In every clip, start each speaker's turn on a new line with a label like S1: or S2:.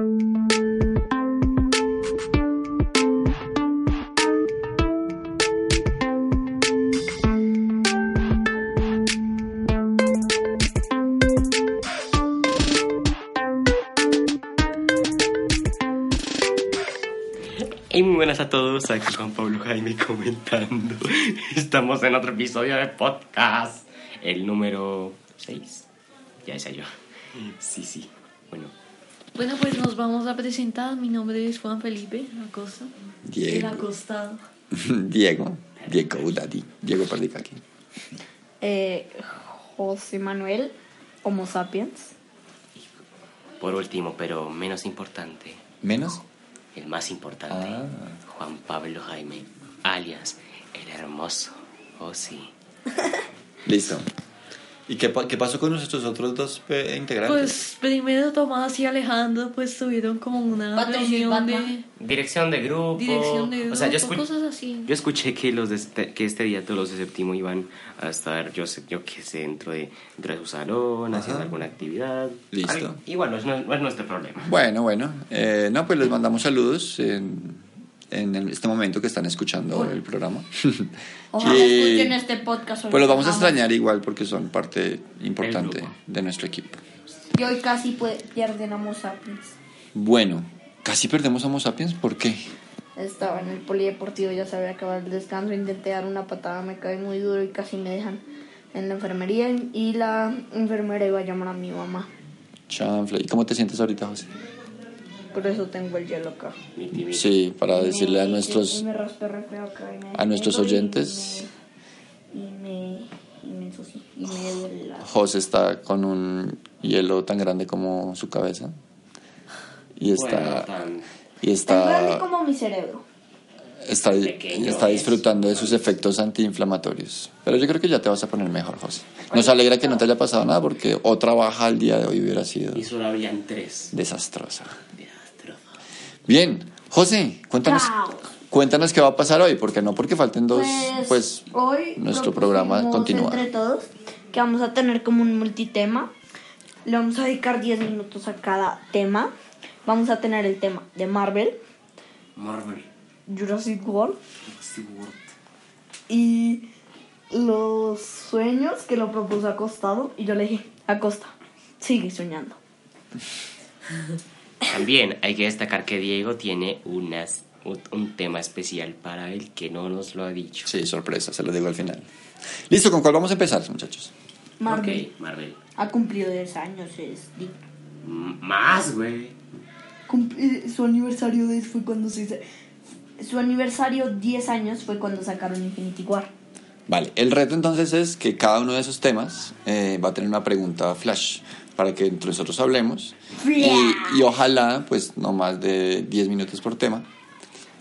S1: Y muy buenas a todos, aquí Juan Pablo Jaime comentando. Estamos en otro episodio de podcast, el número 6. Ya decía yo. Sí, sí. Bueno,
S2: Bueno, pues nos vamos a presentar. Mi nombre es Juan Felipe Acosta.
S3: Diego.
S2: El acostado.
S3: Diego, Diego Daddy, Diego Pardicaki.
S4: Eh, José Manuel, Homo sapiens.
S1: por último, pero menos importante,
S3: ¿Menos?
S1: el más importante,
S3: Ah.
S1: Juan Pablo Jaime, alias el hermoso. Oh, sí.
S3: Listo. ¿Y qué, qué pasó con nuestros otros dos integrantes?
S2: Pues primero Tomás y Alejandro pues tuvieron como una
S4: y
S2: reunión de.
S1: Dirección de grupo.
S2: dirección de grupo,
S1: o sea, yo, escu-
S2: cosas así.
S1: yo escuché que los de este, que este día todos los de séptimo iban a estar, yo sé, yo qué sé, dentro de, dentro de su salón, haciendo alguna actividad.
S3: Listo.
S1: Algo- igual no es, no es nuestro problema.
S3: Bueno, bueno. Eh, no, pues les mandamos saludos en, en este momento que están escuchando el programa.
S4: Ojalá escuchen este podcast.
S3: Pues los vamos a extrañar igual porque son parte importante de nuestro equipo.
S4: Y hoy casi pierden Homo sapiens.
S3: Bueno, casi perdemos a Homo sapiens. ¿Por qué?
S4: Estaba en el polideportivo, ya se había acabado el descanso. Intenté dar una patada, me caí muy duro y casi me dejan en la enfermería. Y la enfermera iba a llamar a mi mamá.
S3: Chanfle. ¿Y cómo te sientes ahorita, José?
S4: Por eso tengo el hielo acá.
S3: Sí, para decirle a nuestros
S4: y me raspé re feo acá, y me
S3: a nuestros oyentes.
S4: me- Y me, y me ensucié. Y me duele la.
S3: José está con un hielo tan grande como su cabeza. Y
S1: Bueno,
S3: está,
S1: tan-
S3: y
S4: Tan grande
S3: está,
S4: como mi cerebro.
S3: está, está
S1: es.
S3: disfrutando de sus efectos antiinflamatorios. Pero yo creo que ya te vas a poner mejor, José. Nos alegra que no te haya pasado nada porque otra baja al día de hoy hubiera sido
S1: Y solo habían tres.
S3: desastrosa. Bien, José, cuéntanos, cuéntanos qué va a pasar hoy, porque no porque falten dos, pues,
S4: hoy
S3: nuestro programa continúa.
S4: entre todos que vamos a tener como un multitema. Le vamos a dedicar 10 minutos a cada tema. Vamos a tener el tema de Marvel,
S1: Marvel.
S4: Jurassic World
S1: SeaWorld.
S4: y los sueños que lo propuso acostado. Y yo le dije, Acosta, sigue soñando.
S1: También hay que destacar que Diego tiene unas, un, tema especial para él que no nos lo ha dicho.
S3: Sí, sorpresa, se lo digo al final. Listo, ¿con cuál vamos a empezar, muchachos?
S4: Marvel
S1: Ok, Marvel.
S4: ha cumplido 10 años, es digno.
S1: Más, güey.
S4: Cumpli- su aniversario 10 fue cuando se Su aniversario 10 años fue cuando sacaron Infinity War.
S3: Vale, el reto entonces es que cada uno de esos temas eh, va a tener una pregunta flash para que entre nosotros hablemos y, y ojalá pues no más de 10 minutos por tema,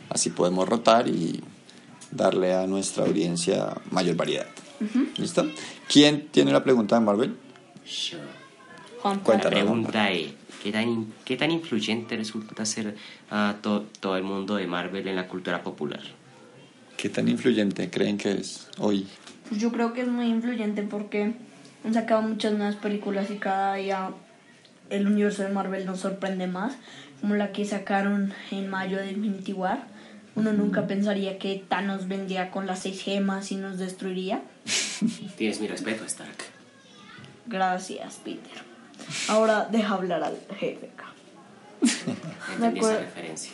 S3: así podemos rotar y darle a nuestra audiencia mayor variedad. ¿Listo? ¿Quién tiene la pregunta de Marvel?
S1: Sure.
S4: Juan
S1: La
S3: Cuéntanos.
S1: pregunta es, ¿qué tan, qué tan influyente resulta ser ah, to- todo el mundo de Marvel en la cultura popular?
S3: ¿Qué tan influyente creen que es hoy?
S4: Pues yo creo que es muy influyente porque han sacado muchas nuevas películas y cada día el universo de Marvel nos sorprende más, como la que sacaron en mayo de Infinity War. Uno nunca pensaría que Thanos vendría con las seis gemas y nos destruiría.
S1: Tienes mi respeto, Stark.
S4: Gracias, Peter. Ahora deja hablar al jefe acá.
S1: Entendí esa referencia.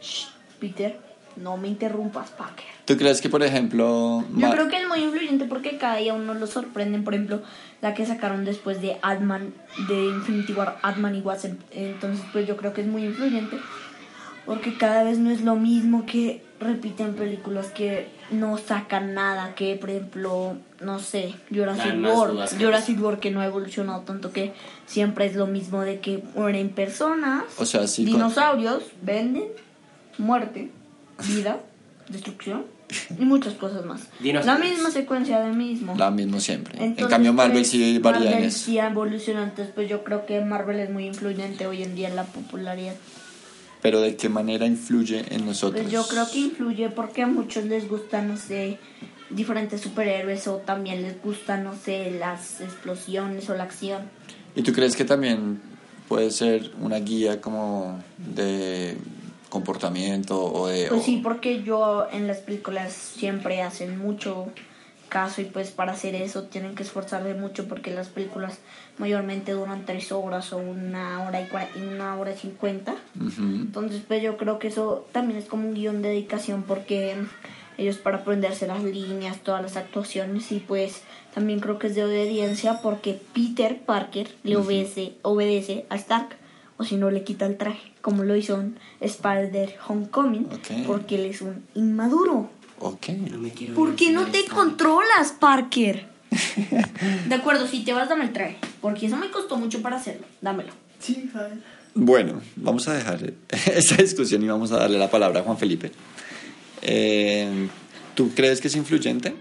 S4: Shh, Peter, no me interrumpas, Parker.
S3: ¿Tú crees que, por ejemplo...
S4: Yo creo que es muy influyente porque cada día uno lo sorprenden. Por ejemplo, la que sacaron después de Ant-Man, de Infinity War, Ant-Man y Wasp. Entonces, pues yo creo que es muy influyente porque cada vez no es lo mismo que repiten películas que no sacan nada. Que, por ejemplo, no sé, Jurassic
S1: Dan más
S4: World. Jurassic World que no ha evolucionado tanto que siempre es lo mismo de que mueren personas,
S3: O sea, sí, con-
S4: dinosaurios, venden, muerte, vida, destrucción y muchas cosas más. La misma secuencia de mismo.
S3: La mismo siempre. en cambio, Marvel
S4: pues,
S3: sí varía en
S4: Marvel
S3: eso.
S4: sí ha evolucionado, entonces pues yo creo que Marvel es muy influyente hoy en día en la popularidad.
S3: Pero ¿de qué manera influye en nosotros?
S4: Pues yo creo que influye porque a muchos les gustan, no sé, diferentes superhéroes o también les gustan, no sé, las explosiones o la acción.
S3: ¿Y tú crees que también puede ser una guía como de comportamiento o de...
S4: Pues
S3: o-
S4: sí, porque yo en las películas siempre hacen mucho caso y pues para hacer eso tienen que esforzarse mucho porque las películas mayormente duran tres horas o una hora y cua- y una hora y cincuenta.
S3: Ujú.
S4: Entonces pues yo creo que eso también es como un guion de dedicación porque ellos para aprenderse las líneas, todas las actuaciones y pues también creo que es de obediencia porque Peter Parker le obedece, obedece a Stark o si no le quita el traje como lo hizo en Spider Homecoming porque él es un inmaduro.
S3: Ok.
S1: No me quiero
S4: ¿Por qué no te controlas, Parker? de acuerdo, si te vas, dame el traje. Porque eso me costó mucho para hacerlo. Dámelo.
S3: Bueno, vamos a dejar esta discusión y vamos a darle la palabra a Juan Felipe. Eh, ¿Tú crees que es influyente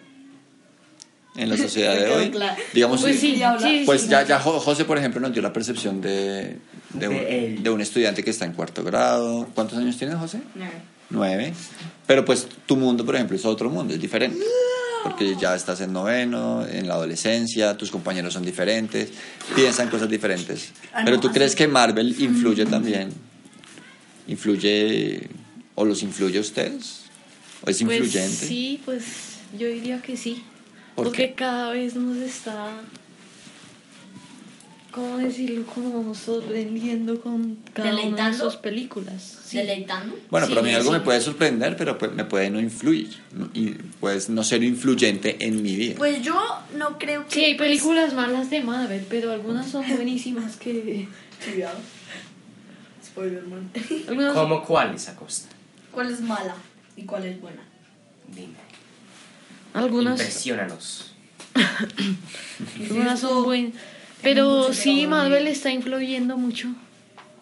S3: en la sociedad de hoy?
S4: claro.
S3: Digamos,
S2: Pues sí,
S3: Pues ya, ya Jo- José, por ejemplo, nos dio la percepción de, de, un,
S1: De
S3: un estudiante que está en cuarto grado. ¿Cuántos años tienes, José? Nueve. Pero pues tu mundo, por ejemplo, es otro mundo, es diferente. Porque ya estás en noveno, en la adolescencia, tus compañeros son diferentes, piensan cosas diferentes.
S4: Ah,
S3: Pero tú crees que Marvel influye también. ¿Influye o los influye a ustedes? ¿O es
S2: Pues
S3: influyente?
S2: sí, pues yo diría que sí.
S3: ¿Por
S2: porque
S3: qué?
S2: cada vez nos está, ¿cómo decirlo? Como sorprendiendo con cada una de sus películas. Sí.
S4: Deleitando.
S3: Bueno, pero a mí
S2: Sí,
S3: algo
S2: sí.
S3: me puede sorprender, pero pues, me puede no influir. Y pues no ser influyente en mi vida.
S4: Pues yo no creo que.
S2: Sí, hay
S4: pues,
S2: películas malas de Marvel, pero algunas son buenísimas que...
S4: Cuidado. Spoilerman.
S1: ¿Cómo cuáles, Acosta?
S4: ¿Cuál es mala y cuál es buena?
S1: Dime.
S2: Algunas,
S1: Impresionanos.
S2: algunas son buenas. Pero sí, Marvel está influyendo mucho.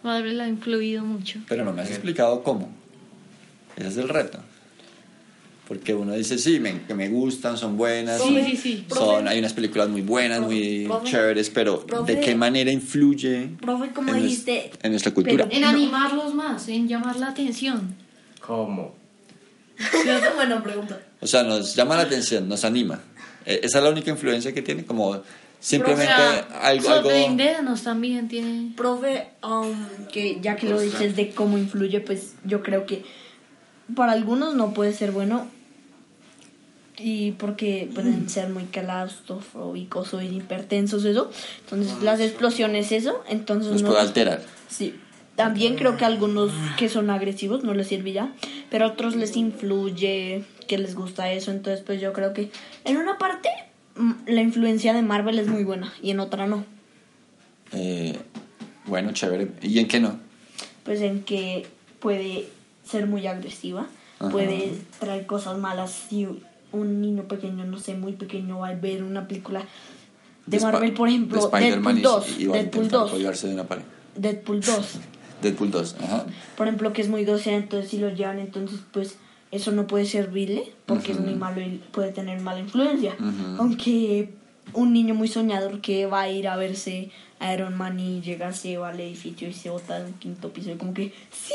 S2: Marvel ha influido mucho.
S3: Pero no me has explicado cómo. Ese es el reto. Porque uno dice, sí, me, que me gustan, son buenas.
S2: Sí,
S3: son-
S2: sí, sí.
S3: Son, hay unas películas muy buenas, muy
S4: Profe,
S3: chéveres, pero
S4: profe.
S3: ¿de qué manera influye
S4: Profe,
S3: en,
S4: dijiste.
S3: en nuestra cultura?
S4: pero-
S2: En
S4: No.
S2: animarlos más, en llamar la atención.
S1: ¿Cómo?
S4: buena pregunta.
S3: O sea, nos llama la atención, nos anima. Eh, Esa es la única influencia que tiene, como simplemente
S2: sea,
S3: algo, algo...
S2: sorprendernos también tiene...
S4: Profe, um, que ya que lo dices de cómo influye, pues yo creo que para algunos no puede ser bueno y porque pueden ser muy claustrofóbicos o hipertensos eso entonces las explosiones eso entonces
S3: Nos
S4: no
S3: puede alterar.
S4: sí también creo que a algunos que son agresivos no les sirve ya pero a otros les influye que les gusta eso entonces pues yo creo que en una parte mm, la influencia de Marvel es muy buena y en otra no
S3: Eh, bueno, chévere. ¿Y en qué no?
S4: pues en que puede ser muy agresiva,
S3: Ajá.
S4: puede traer cosas malas si un niño pequeño, no sé, muy pequeño va a ver una película de Marvel, por ejemplo,
S3: de
S4: Deadpool
S3: y-
S4: 2,
S3: y va a
S4: Deadpool
S3: intentar
S4: 2,
S3: colgarse de una pared.
S4: Deadpool 2,
S3: Deadpool 2, ajá.
S4: por ejemplo, que es muy grosera, entonces si lo llevan, entonces pues eso no puede servirle porque es muy malo y puede tener mala influencia. Aunque un niño muy soñador que va a ir a verse a Iron Man y llega, se va al edificio y se bota del quinto piso y como que ¡Sí!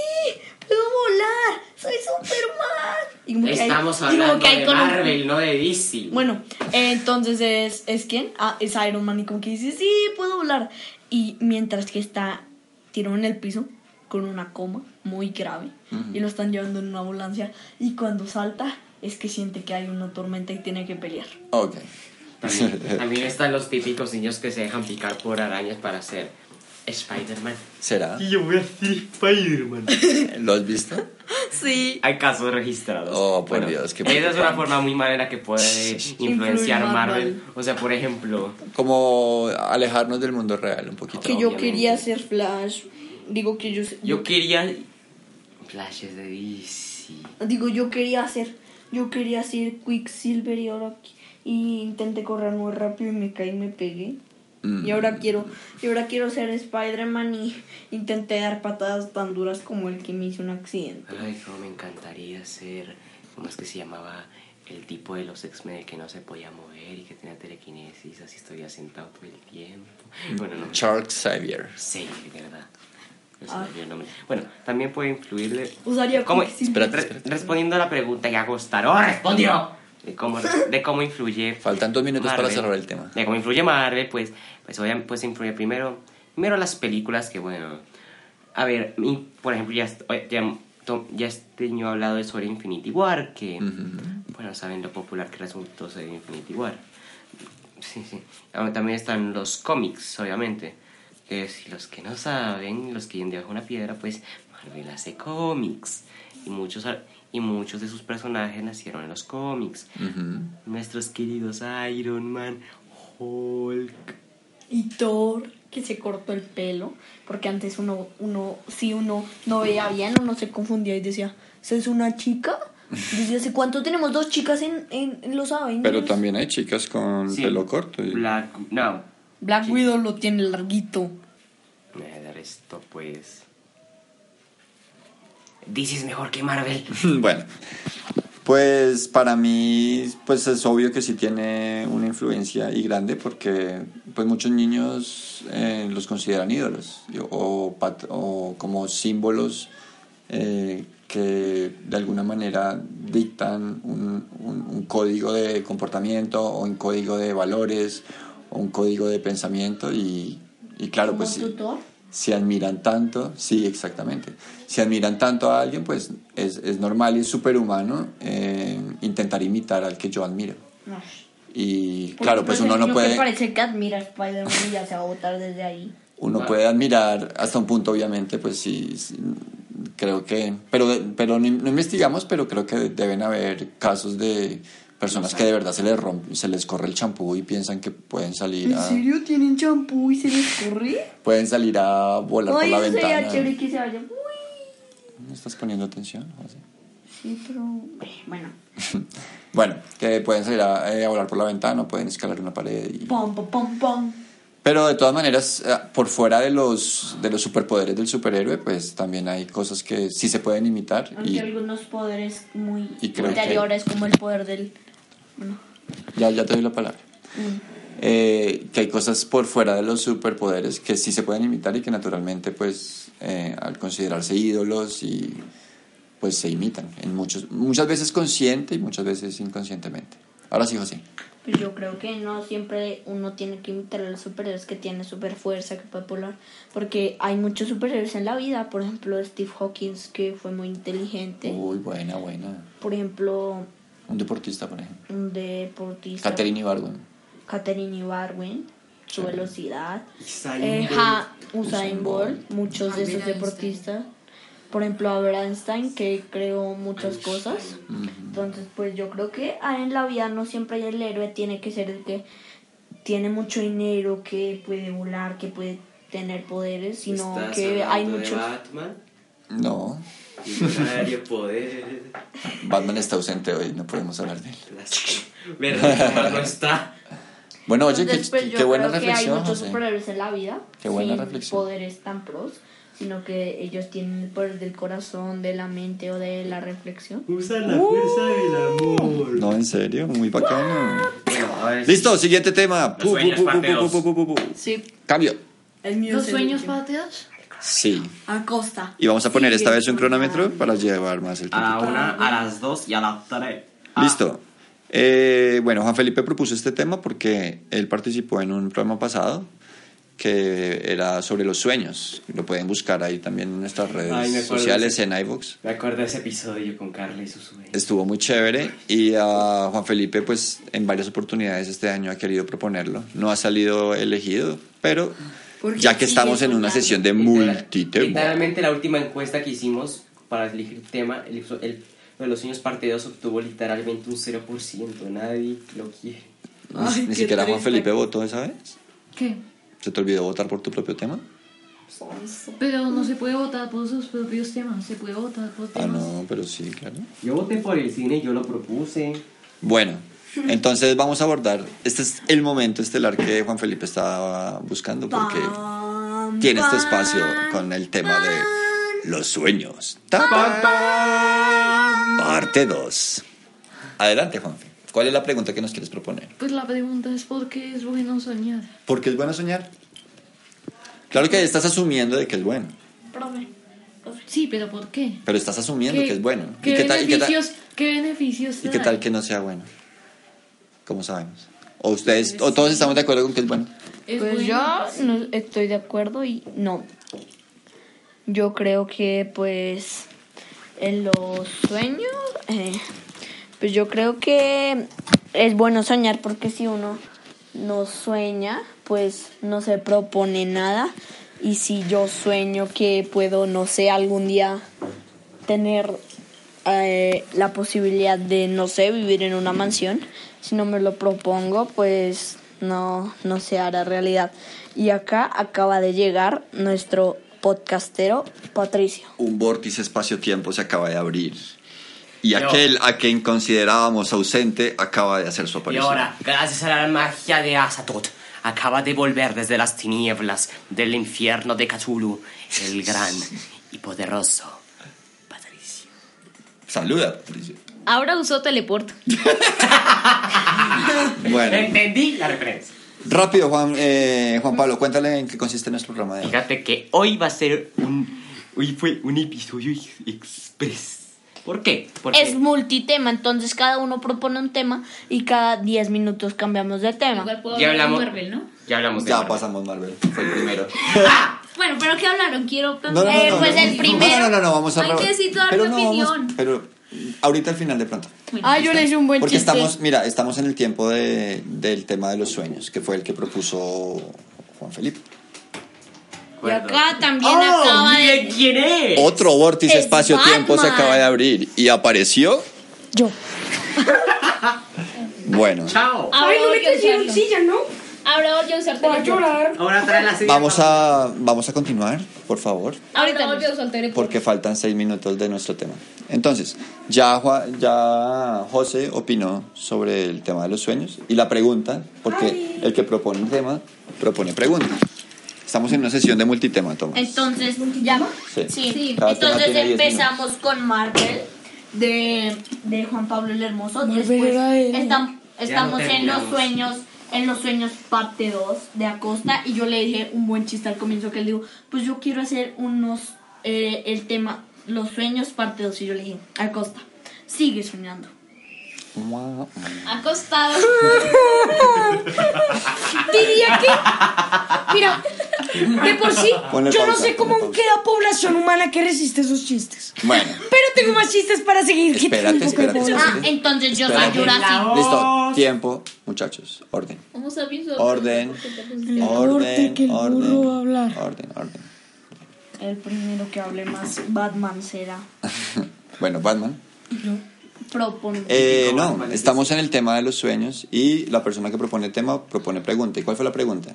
S4: ¡Puedo volar! ¡Soy Superman! Y como
S1: Estamos
S4: y como
S1: hablando
S4: que
S1: de
S4: un-
S1: Marvel, no de DC.
S4: bueno, eh, entonces es, ¿es quién? Ah, es Iron Man y como que dice, sí, puedo volar. Y mientras que está tirado en el piso con una coma muy grave y lo están llevando en una ambulancia y cuando salta es que siente que hay una tormenta y tiene que pelear.
S3: Ok.
S1: También, también están los típicos niños que se dejan picar por arañas para ser Spider-Man.
S3: ¿Será?
S1: Y yo voy a ser Spider-Man.
S3: ¿Lo has visto?
S4: Sí.
S1: Hay casos registrados.
S3: Oh, por Dios, qué
S1: Esa es una forma muy manera que puede influenciar
S4: Marvel.
S1: Marvel. O sea, por ejemplo,
S3: Como alejarnos del mundo real un poquito.
S4: Que yo
S1: Obviamente.
S4: quería ser Flash. Digo que yo...
S1: yo quería flashes de DC.
S4: Digo, yo quería hacer... Yo quería ser Quicksilver y ahora... Y intenté correr muy rápido y me caí y me pegué.
S3: Mm.
S4: Y ahora quiero, y ahora quiero ser Spider-Man y intenté dar patadas tan duras como el que me hizo un accidente.
S1: Ay, cómo me encantaría ser. ¿Cómo es que se llamaba? El tipo de los X-Men que no se podía mover y que tenía telequinesis, así estoy sentado todo el tiempo. Bueno, no.
S3: Charles Xavier.
S1: Sí, de verdad. No el nombre. Bueno, también puede influir de...
S4: Usaría
S1: ¿Cómo?
S3: Espérate,
S1: Re-
S3: espérate.
S1: Respondiendo a la pregunta que Agostaro respondió. De cómo, de cómo influye...
S3: Faltan dos minutos para
S1: Marvel.
S3: cerrar el tema.
S1: De cómo influye Marvel, pues, pues obviamente pues influye primero, Primero las películas que, bueno... A ver, mi- por ejemplo, ya, ya, ya este año he hablado de sobre Infinity War, que... Bueno, saben lo popular que resultó ser Infinity War. Sí, sí. También están los cómics, obviamente. Que si los que no saben, los que viven debajo de una piedra, pues Marvel hace cómics. Y muchos, y muchos de sus personajes nacieron en los cómics. Nuestros queridos Iron Man, Hulk.
S4: Y Thor, que se cortó el pelo, porque antes uno, uno, si uno no veía bien, uno se confundía y decía, ¿esa es una chica? Desde hace cuánto tenemos dos chicas en, en, en los Avengers.
S3: Pero también hay chicas con
S1: Sí,
S3: pelo corto. y-
S1: Black, no.
S4: Black Widow lo tiene larguito.
S1: Eh, De resto, pues. DC es mejor que Marvel.
S3: Bueno, pues para mí, pues es obvio que sí tiene una influencia y grande porque pues muchos niños eh, los consideran ídolos o, pat- o como símbolos eh, que de alguna manera dictan un, un- un código de comportamiento o un código de valores o un código de pensamiento y, y claro,
S4: ¿Como
S3: pues
S4: Thor?
S3: si admiran tanto, sí, exactamente. Si admiran tanto a alguien, pues es, es normal y es superhumano eh, intentar imitar al que yo admiro.
S4: No.
S3: Y
S4: Porque,
S3: claro, pues uno no puede,
S4: parece que admira Spider-Man y ya se va a votar desde ahí.
S3: uno puede admirar hasta un punto, obviamente, pues sí, sí, creo que, pero, pero no, no investigamos, pero creo que deben haber casos de personas que de verdad se les rompe, se les corre el champú y piensan que pueden salir a,
S4: tienen champú y se les corre?
S3: pueden salir a volar por la
S4: eso sería
S3: ventana.
S4: chévere que se vaya. Uy.
S3: ¿No estás poniendo atención? José?
S4: Sí, pero... eh, Bueno.
S3: Bueno, que pueden salir a, eh, a volar por la ventana, o pueden escalar una pared. y-
S4: Pom, pom, pom, pom.
S3: Pero de todas maneras, eh, por fuera de los, de los superpoderes del superhéroe, pues también hay cosas que sí se pueden imitar.
S4: Aunque
S3: Y
S4: algunos poderes muy
S3: y creo que-
S4: anteriores, como el poder del... Bueno,
S3: ya, ya te doy la palabra.
S4: mm,
S3: Eh, que hay cosas por fuera de los superpoderes que sí se pueden imitar y que naturalmente, pues, eh, al considerarse ídolos y pues se imitan en muchos, muchas veces consciente y muchas veces inconscientemente. Ahora sí, José.
S4: pues yo creo que no siempre uno tiene que imitar a los superhéroes que tienen super fuerza, que puede volar. Porque hay muchos superhéroes en la vida. Por ejemplo, Steve Hawkins, que fue muy inteligente.
S3: Uy, buena, buena.
S4: Por ejemplo,
S3: Un deportista, por ejemplo.
S4: un deportista.
S3: Catherine Ibargüen.
S4: Catherine Ibargüen, su velocidad.
S1: Usain
S4: Eh,
S1: Bolt.
S4: ja, Usain Bolt, muchos de esos deportistas. Por ejemplo, Albert Einstein, que creó muchas cosas. Entonces, pues yo creo que ah, en la vida no siempre el héroe tiene que ser el que tiene mucho dinero, que puede volar, que puede tener poderes, sino
S1: ¿Estás
S4: que hay
S1: hablando de
S4: muchos...
S1: Batman?
S3: No,
S1: Millonario, poder.
S3: Batman está ausente hoy, no podemos hablar de él.
S1: ¿Verdad? No está.
S3: Bueno, oye, qué,
S4: pues,
S3: qué buena
S4: creo que hay
S3: reflexión,
S4: muchos
S3: José.
S4: superhéroes en la vida
S3: Qué buena
S4: sin
S3: reflexión.
S4: poderes tan pros, sino que ellos tienen el poder del corazón, de la mente o de la reflexión.
S1: Usa la fuerza del amor.
S3: No, en serio, muy bacano.
S1: Bueno, a ver.
S3: Listo, siguiente tema.
S1: Sueños.
S4: Sí,
S3: Cambio.
S4: el mío
S2: ¿Los
S4: es el
S2: sueños
S4: último.
S2: pateados?
S3: Sí.
S4: Acosta.
S3: Y vamos a poner esta vez un cronómetro para llevar más el
S1: A la
S3: tiempo.
S1: una, a las dos y a las tres. Ah,
S3: Listo. Eh, bueno, Juan Felipe propuso este tema porque él participó en un programa pasado que era sobre los sueños. Lo pueden buscar ahí también en nuestras redes
S1: Ay,
S3: sociales,
S1: de
S3: en iVoox.
S1: Me acuerdo de ese episodio con Carla y sus sueños.
S3: Estuvo muy chévere y a Juan Felipe pues en varias oportunidades este año ha querido proponerlo. No ha salido elegido, pero
S4: Porque
S3: ya que estamos en una sesión de multitema.
S1: Literalmente la última encuesta que hicimos para elegir tema, el, el- lo de los sueños parte 2 obtuvo literalmente un 0%. Nadie lo quiere.
S4: Ay,
S3: Ni siquiera Juan. Felipe votó esa vez.
S2: ¿Qué?
S3: ¿Se te olvidó votar por tu propio tema?
S2: Pero no se puede votar por sus propios temas, se puede votar por
S3: Ah,
S2: temas.
S3: no, pero sí, claro.
S1: Yo voté por el cine, yo lo propuse.
S3: Bueno, entonces vamos a abordar. Este es el momento estelar que Juan Felipe estaba buscando porque tiene este espacio con el tema de los sueños. Ta. Parte 2. Adelante, Juan. ¿Cuál es la pregunta que nos quieres proponer?
S2: Pues la pregunta es por qué es bueno soñar.
S3: ¿Por qué es bueno soñar? Claro que estás asumiendo de que es bueno,
S4: profe.
S2: Sí, pero ¿por qué?
S3: pero estás asumiendo que es bueno.
S2: ¿Qué,
S3: ¿Y qué tal- y qué tal-
S2: beneficios, qué beneficios
S3: ¿Y qué tal que no sea bueno? ¿Cómo sabemos? ¿O ustedes, o todos estamos de acuerdo con que es bueno?
S2: Es
S4: Pues
S2: bueno,
S4: yo no estoy de acuerdo y no. Yo creo que pues en los sueños, eh, pues yo creo que es bueno soñar porque si uno no sueña, pues no se propone nada. Y si yo sueño que puedo, no sé, algún día tener eh, la posibilidad de, no sé, vivir en una mansión, si no me lo propongo, pues no, no se hará realidad. Y acá acaba de llegar nuestro podcastero Patricio.
S3: Un vórtice espacio-tiempo se acaba de abrir. Y
S1: Yo.
S3: aquel a quien considerábamos ausente acaba de hacer su
S1: Y
S3: aparición.
S1: ahora, gracias a la magia de Azatoth, acaba de volver desde las tinieblas del infierno de Cthulhu, el gran y poderoso Patricio.
S3: Saluda, Patricio.
S2: Ahora usó teleporto.
S3: Bueno,
S1: Entendí la referencia.
S3: rápido, Juan, eh, Juan Pablo, cuéntale en qué consiste nuestro programa de hoy.
S1: Fíjate que hoy va a ser un. Hoy fue un episodio ex- express. ¿Por qué? Porque
S4: Es multitema, entonces cada uno propone un tema y cada 10 minutos cambiamos de tema.
S2: Igual puedo
S1: Ya
S2: hablar de
S1: hablamos.
S2: Marvel, ¿no?
S1: Ya hablamos de
S3: Ya
S1: Marvel.
S3: pasamos, Marvel. Fue el primero.
S2: Bueno, pero ¿qué hablaron? Quiero
S3: No, no, no,
S4: Eh,
S3: no,
S4: pues
S3: no,
S4: el
S3: no,
S4: primero.
S3: No, no, no, no, vamos a
S2: Hay que decir toda mi
S3: vamos-
S2: opinión.
S3: pero ahorita al final de pronto.
S4: Ah, yo le hice un buen
S3: Porque
S4: chiste.
S3: estamos, mira, estamos en el tiempo de, del tema de los sueños, que fue el que propuso Juan Felipe.
S4: Y acá también
S1: ¡Oh!
S4: acaba de...
S1: quién es!
S3: Otro vórtice
S4: Es
S3: espacio-tiempo se acaba de abrir y apareció.
S4: Yo.
S3: Bueno,
S1: ¡Chao!
S2: Ahora
S5: Ay, no me silla, ¿no?
S2: Ahora voy a usar
S5: Para
S2: teleporto.
S5: llorar.
S1: Ahora trae la silla.
S3: vamos a, vamos a continuar, por favor,
S2: Ahorita voy a usar teleporto.
S3: porque faltan seis minutos de nuestro tema. Entonces, ya, Juan- ya José opinó sobre el tema de los sueños y la pregunta, porque el que propone un tema propone pregunta. Estamos en una sesión de multitema, Tomás.
S4: Entonces, ya.
S3: Sí.
S4: Sí.
S3: Cada tema
S4: Entonces
S3: tiene
S4: empezamos con Marvel de, de Juan Pablo el Hermoso.
S5: Marvel
S4: Después
S5: era él.
S4: estam- estamos en los
S1: terminamos.
S4: sueños, en los sueños parte 2 de Acosta y yo le dije un buen chiste al comienzo que él dijo, pues yo quiero hacer unos eh, el tema los sueños parte 2 y yo le dije, Acosta, sigue soñando.
S2: Acostado.
S5: Diría que. Mira, de por sí,
S3: Ponle
S5: yo no sé cómo
S3: ponle
S5: queda población humana que resiste esos chistes.
S3: Bueno,
S5: Pero tengo más chistes para seguir
S3: Espérate,
S5: quitando un poco de
S3: espérate,
S5: población.
S4: Ah, entonces yo soy Jurassic.
S3: listo, tiempo, muchachos, orden.
S2: Vamos a
S3: Orden, orden,
S5: norte que el
S3: orden,
S5: burro va a hablar.
S3: orden, orden.
S4: El primero que hable más Batman será.
S3: Bueno, Batman.
S4: Propone.
S3: Eh, no, estamos en el tema de los sueños y la persona que propone tema propone pregunta. ¿Y cuál fue la pregunta?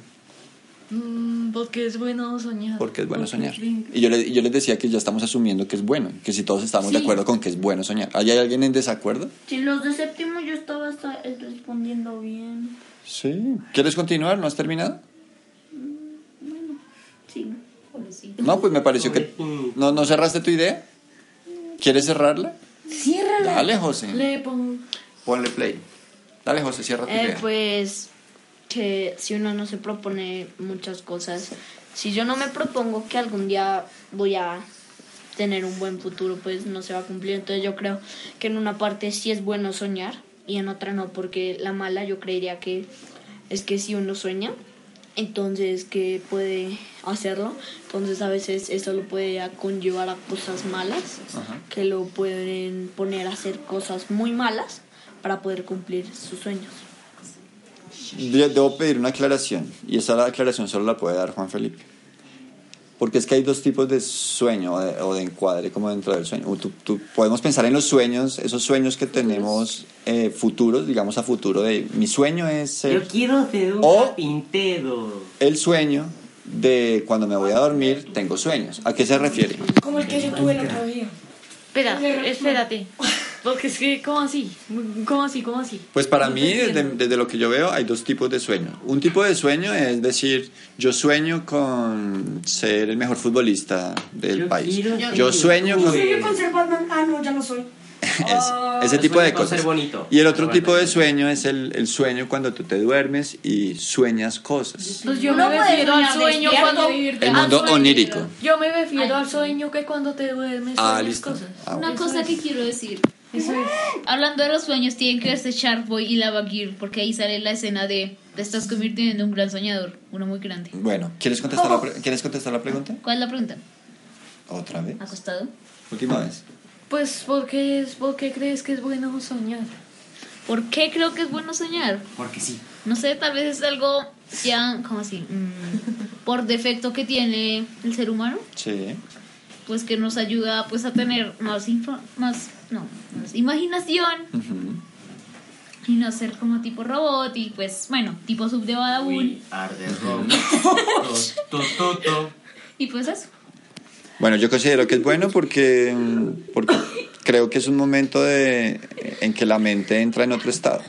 S2: Mm, porque es bueno soñar.
S3: Porque es bueno
S2: Porque
S3: soñar.
S2: es.
S3: Y yo, le- yo les decía que ya estamos asumiendo que es bueno, que si todos estamos de
S4: Sí.
S3: acuerdo con que es bueno soñar. ¿Hay alguien en desacuerdo?
S4: Si los de séptimo yo estaba hasta- eh, respondiendo bien.
S3: Sí. ¿Quieres continuar? ¿No has terminado?
S4: Sí.
S2: Pobrecito.
S3: No, pues me pareció que... ¿No, no cerraste tu idea? ¿Quieres cerrarla?
S5: Ciérrala.
S3: Dale, José.
S2: Le pongo.
S3: Ponle play. Dale, José, cierra tu
S4: Eh,
S3: idea.
S4: pues que si uno no se propone muchas cosas, si yo no me propongo que algún día voy a tener un buen futuro, pues no se va a cumplir. Entonces yo creo que en una parte sí es bueno soñar y en otra no, porque la mala yo creería que es que si uno sueña, entonces que puede hacerlo. Entonces a veces eso lo puede conllevar a cosas malas,
S3: Ajá.
S4: que lo pueden poner a hacer cosas muy malas para poder cumplir sus sueños.
S3: Debo pedir una aclaración y esa aclaración solo la puede dar Juan Felipe. Porque es que hay dos tipos de sueño o de, o de encuadre como dentro del sueño. Tú- tú- podemos pensar en los sueños, esos sueños que tenemos eh, futuros, digamos a futuro de mi sueño es ser
S1: Yo quiero ser un
S3: O-
S1: carpintero.
S3: el sueño de cuando me voy a dormir tengo sueños. ¿A qué se refiere?
S5: Como el que yo tuve el otro día.
S2: Espera, espérate. Porque es que, ¿cómo así? ¿Cómo así? ¿Cómo así?
S3: Pues para
S2: No
S3: mí, desde, desde lo que yo veo, hay dos tipos de sueño. Un tipo de sueño es decir, yo sueño con ser el mejor futbolista del
S1: Yo
S3: país.
S1: quiero
S3: Yo
S1: ser
S3: sueño con...
S5: Sueño con ser Batman. Ah, no, ya no soy.
S3: Es- ese
S1: Yo
S3: tipo de cosas.
S1: bonito.
S3: Y el otro
S1: Pero
S3: tipo
S1: bueno.
S3: de sueño es el, el sueño cuando tú te duermes y sueñas cosas.
S2: Pues yo
S4: Uno
S2: me refiero al sueño cuando...
S3: El mundo onírico.
S2: Yo me refiero al sueño que cuando te duermes
S3: Ah,
S2: sueñas
S3: listo.
S2: cosas.
S3: Ah,
S6: Una
S3: bueno.
S6: cosa que quiero decir.
S2: Eso es.
S5: Hablando de los sueños, tienen que verse Shark Boy y Lava Gear, porque ahí sale la escena de te estás convirtiendo en un gran soñador, uno muy grande.
S3: Bueno, ¿quieres contestar, la pre- ¿quieres contestar la pregunta?
S5: ¿Cuál es la pregunta?
S3: Otra vez.
S5: ¿Acostado?
S3: Última vez.
S2: Pues, ¿por qué, es, ¿por qué crees que es bueno soñar?
S5: ¿Por qué creo que es bueno soñar?
S1: Porque sí.
S5: No sé, tal vez es algo ya, ¿cómo así? Mm, por defecto que tiene el ser humano,
S3: Sí.
S5: pues que nos ayuda pues a tener más info, más, no, imaginación
S3: Ujú.
S5: y no ser como tipo robot y pues, bueno, tipo sub de Badabun y pues eso.
S3: Bueno, yo considero que es bueno porque, porque creo que es un momento de, en que la mente entra en otro estado.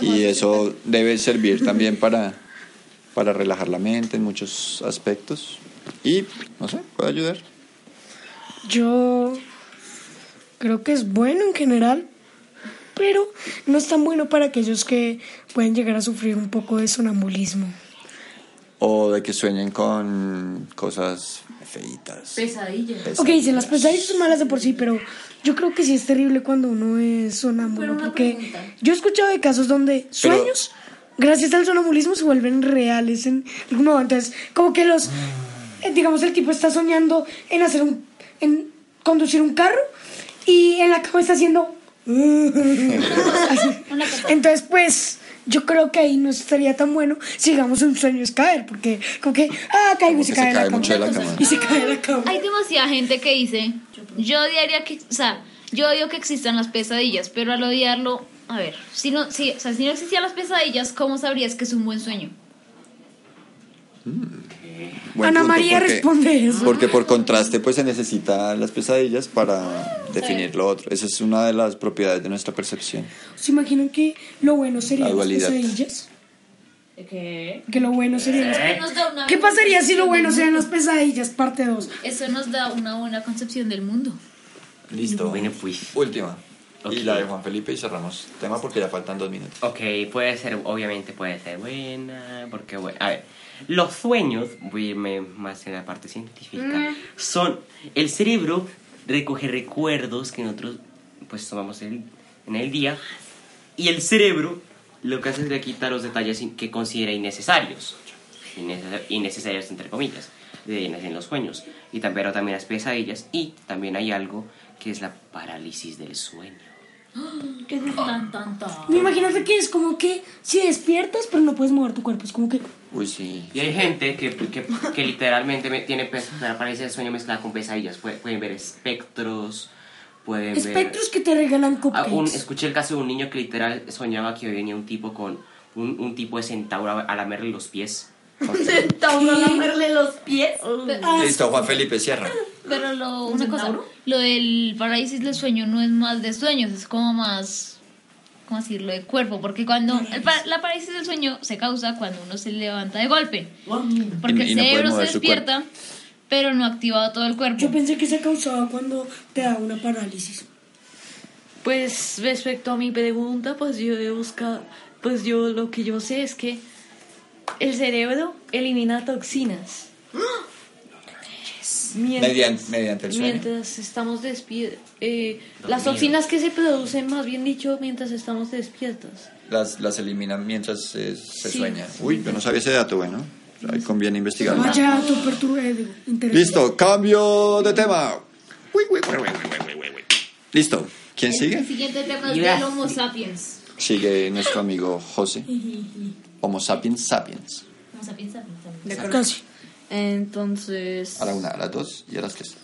S3: Y eso debe servir también para, para relajar la mente en muchos aspectos. Y, no sé, puede ayudar.
S6: Yo creo que es bueno en general, pero no es tan bueno para aquellos que pueden llegar a sufrir un poco de sonambulismo.
S3: O de que sueñen con cosas feitas.
S2: Pesadillas.
S6: Ok, dicen las pesadillas son malas de por sí, pero yo creo que sí es terrible cuando uno es sonámbulo. Porque yo he escuchado de casos donde sueños, gracias al sonambulismo, se vuelven reales en algún. Entonces, como que los, eh, digamos, el tipo está soñando en hacer un, en conducir un carro y en la cama está haciendo. Así. Entonces, pues, yo creo que ahí no estaría tan bueno si digamos un sueño es caer, porque como que, ah, caigo y se cae,
S3: cae
S6: la cama.
S3: mucho de la cama.
S6: Y se cae de la cama.
S5: Hay demasiada gente que dice, yo odiaría que, o sea, yo odio que existan las pesadillas, pero al odiarlo, a ver, si no, si, o sea, si no existían las pesadillas, ¿cómo sabrías que es un buen sueño?
S3: Buen
S6: Ana
S3: punto,
S6: María
S3: porque-
S6: responde eso.
S3: Porque por contraste, pues se necesitan las pesadillas para definir lo otro. Esa es una de las propiedades de nuestra percepción.
S6: ¿Se imaginan que lo bueno serían
S3: La
S6: las pesadillas?
S2: ¿Qué?
S6: Que lo bueno las...
S5: Nos da una
S6: ¿Qué pasaría si lo bueno serían las pesadillas, parte 2?
S5: Eso nos da una buena concepción del mundo.
S3: Listo.
S1: Bueno, pues.
S3: Última.
S1: Ok.
S3: Y la de Juan Felipe y cerramos tema porque ya faltan dos minutos.
S1: Ok, puede ser, obviamente puede ser buena, porque bueno, a ver, los sueños, voy a irme más en la parte científica, son, el cerebro recoge recuerdos que nosotros pues tomamos en, el día. Y el cerebro lo que hace es le quita los detalles que considera innecesarios, innecesar- innecesarios entre comillas, de, en los sueños. Y también, también las pesadillas y también hay algo que es la parálisis del sueño.
S5: ¿Qué es tan, tan, tan?
S6: Me imagino que es como que si despiertas pero no puedes mover tu cuerpo. Es como que...
S3: Uy, sí.
S1: Y hay gente que, que, que literalmente me- tiene parálisis sueño mezclada con pesadillas. Pue- Pueden ver espectros, pueden
S6: Espectros que te regalan.
S1: Ah, un-
S6: cupcakes.
S1: escuché el caso de un niño que literal soñaba que venía un tipo con... Un, un tipo de centauro a, a lamerle los pies.
S4: Tauro a lamerle los pies.
S6: Ah,
S3: Listo, Juan Felipe, cierra.
S5: Pero lo, una cosa, lo del parálisis del sueño no es más de sueños, es como más, ¿cómo decirlo?, de cuerpo, porque cuando el pa- la parálisis del sueño se causa cuando uno se levanta de golpe, porque
S3: Y-
S5: el
S3: y no puede
S5: cerebro se despierta, pero no ha activado todo el cuerpo.
S6: Yo pensé que se causaba cuando te da una parálisis.
S2: Pues respecto a mi pregunta, pues yo he buscado, pues yo lo que yo sé es que el cerebro elimina toxinas. Mientras,
S3: Mediante, mediante el sueño.
S2: mientras estamos despiertos. las toxinas que se producen, más bien dicho, mientras estamos despiertos.
S3: Las, las eliminan mientras se, se
S2: Sí.
S3: sueña. Uy, yo no sabía ese dato, bueno. Ahí conviene investigarlo.
S6: Vaya, interesante.
S3: Listo, cambio de tema. Uy, uy, uy, uy, uy, uy, uy. Listo, ¿quién
S5: El
S3: sigue?
S5: siguiente tema es del Homo sapiens.
S3: Sigue nuestro amigo José. Homo sapiens sapiens.
S5: Homo sapiens sapiens. sapiens.
S4: De acuerdo.
S6: Casi.
S4: Entonces.
S3: A la una, a las dos y a las tres.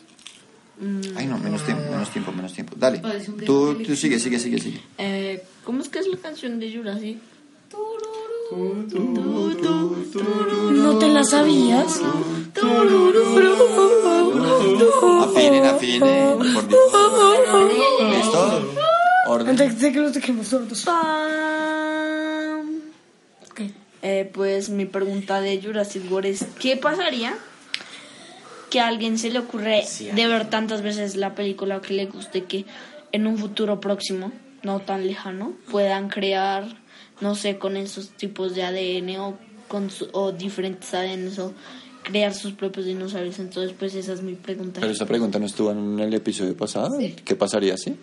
S3: Ay, no, menos tiempo, menos tiempo, menos tiempo. Dale. Tú, tú sigue, sigue, sigue, sigue.
S4: Eh, ¿Cómo es que es la canción de Jurassic?
S6: ¿No te la sabías?
S3: Afinen, afinen. Por Dios. ¿Listo? Orden.
S6: Antes de que los dejemos sordos. Ok.
S4: Eh, pues mi pregunta de Jurassic World es: ¿qué pasaría que a alguien se le ocurre de ver tantas veces la película o que le guste que en un futuro próximo, no tan lejano, puedan crear, no sé, con esos tipos de ADN o, con su- o diferentes ADN o crear sus propios dinosaurios? Entonces, pues esa es mi pregunta.
S3: Pero esa pregunta no estuvo en el episodio pasado. ¿Qué pasaría si?
S5: Sí,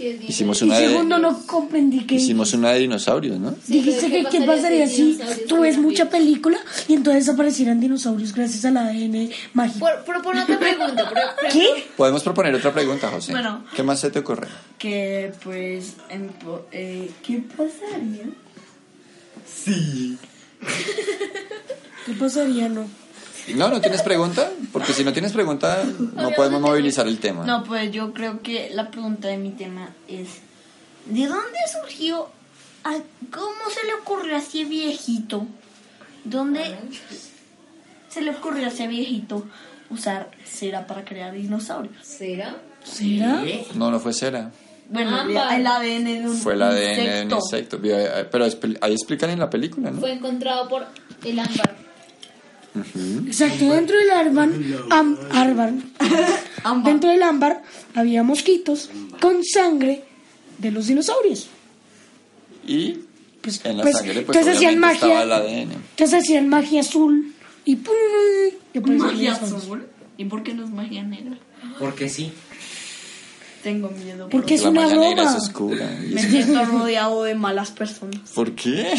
S5: es
S3: Hicimos
S6: Y
S3: una de,
S6: segundo, no comprendí que
S3: hicimos una de dinosaurios, ¿no?
S6: dijiste que qué pasaría si tú ves mucha película y entonces aparecieran dinosaurios gracias al ADN mágico.
S5: Por, propon otra pregunta. ejemplo,
S6: ¿Qué?
S3: Podemos proponer otra pregunta, José.
S4: Bueno.
S3: ¿Qué más se te ocurre?
S4: Que pues, en eh, ¿qué pasaría?
S6: ¿Qué pasaría, no?
S3: No, ¿no tienes pregunta? Porque si no tienes pregunta, no podemos movilizar el tema.
S4: No, pues yo creo que la pregunta de mi tema es, ¿de dónde surgió, a- cómo se le ocurrió a ese viejito? ¿Dónde se le ocurrió a ese viejito usar cera para crear dinosaurios?
S5: ¿Será?
S6: ¿Será?
S3: No, no fue cera.
S4: Bueno,
S5: Ámbar.
S4: el ADN de un
S3: Fue el ADN de un
S4: insecto.
S3: insecto. Pero ahí explican en la película, ¿no?
S5: Fue encontrado por el ámbar.
S6: Exacto, dentro del ámbar, am- ámbar, dentro del ámbar había mosquitos con sangre de los dinosaurios.
S3: Y
S6: Pues,
S3: en la
S6: pues,
S3: sangre, pues
S6: entonces hacían magia,
S3: estaba el ADN.
S6: entonces hacían magia azul y pum, y
S4: Magia azul. ¿Y por qué no es magia negra?
S1: Porque sí.
S4: Tengo miedo.
S6: Porque es
S3: la
S6: una
S3: es
S6: broma.
S3: oscura.
S4: Me siento rodeado de malas personas.
S3: ¿Por qué?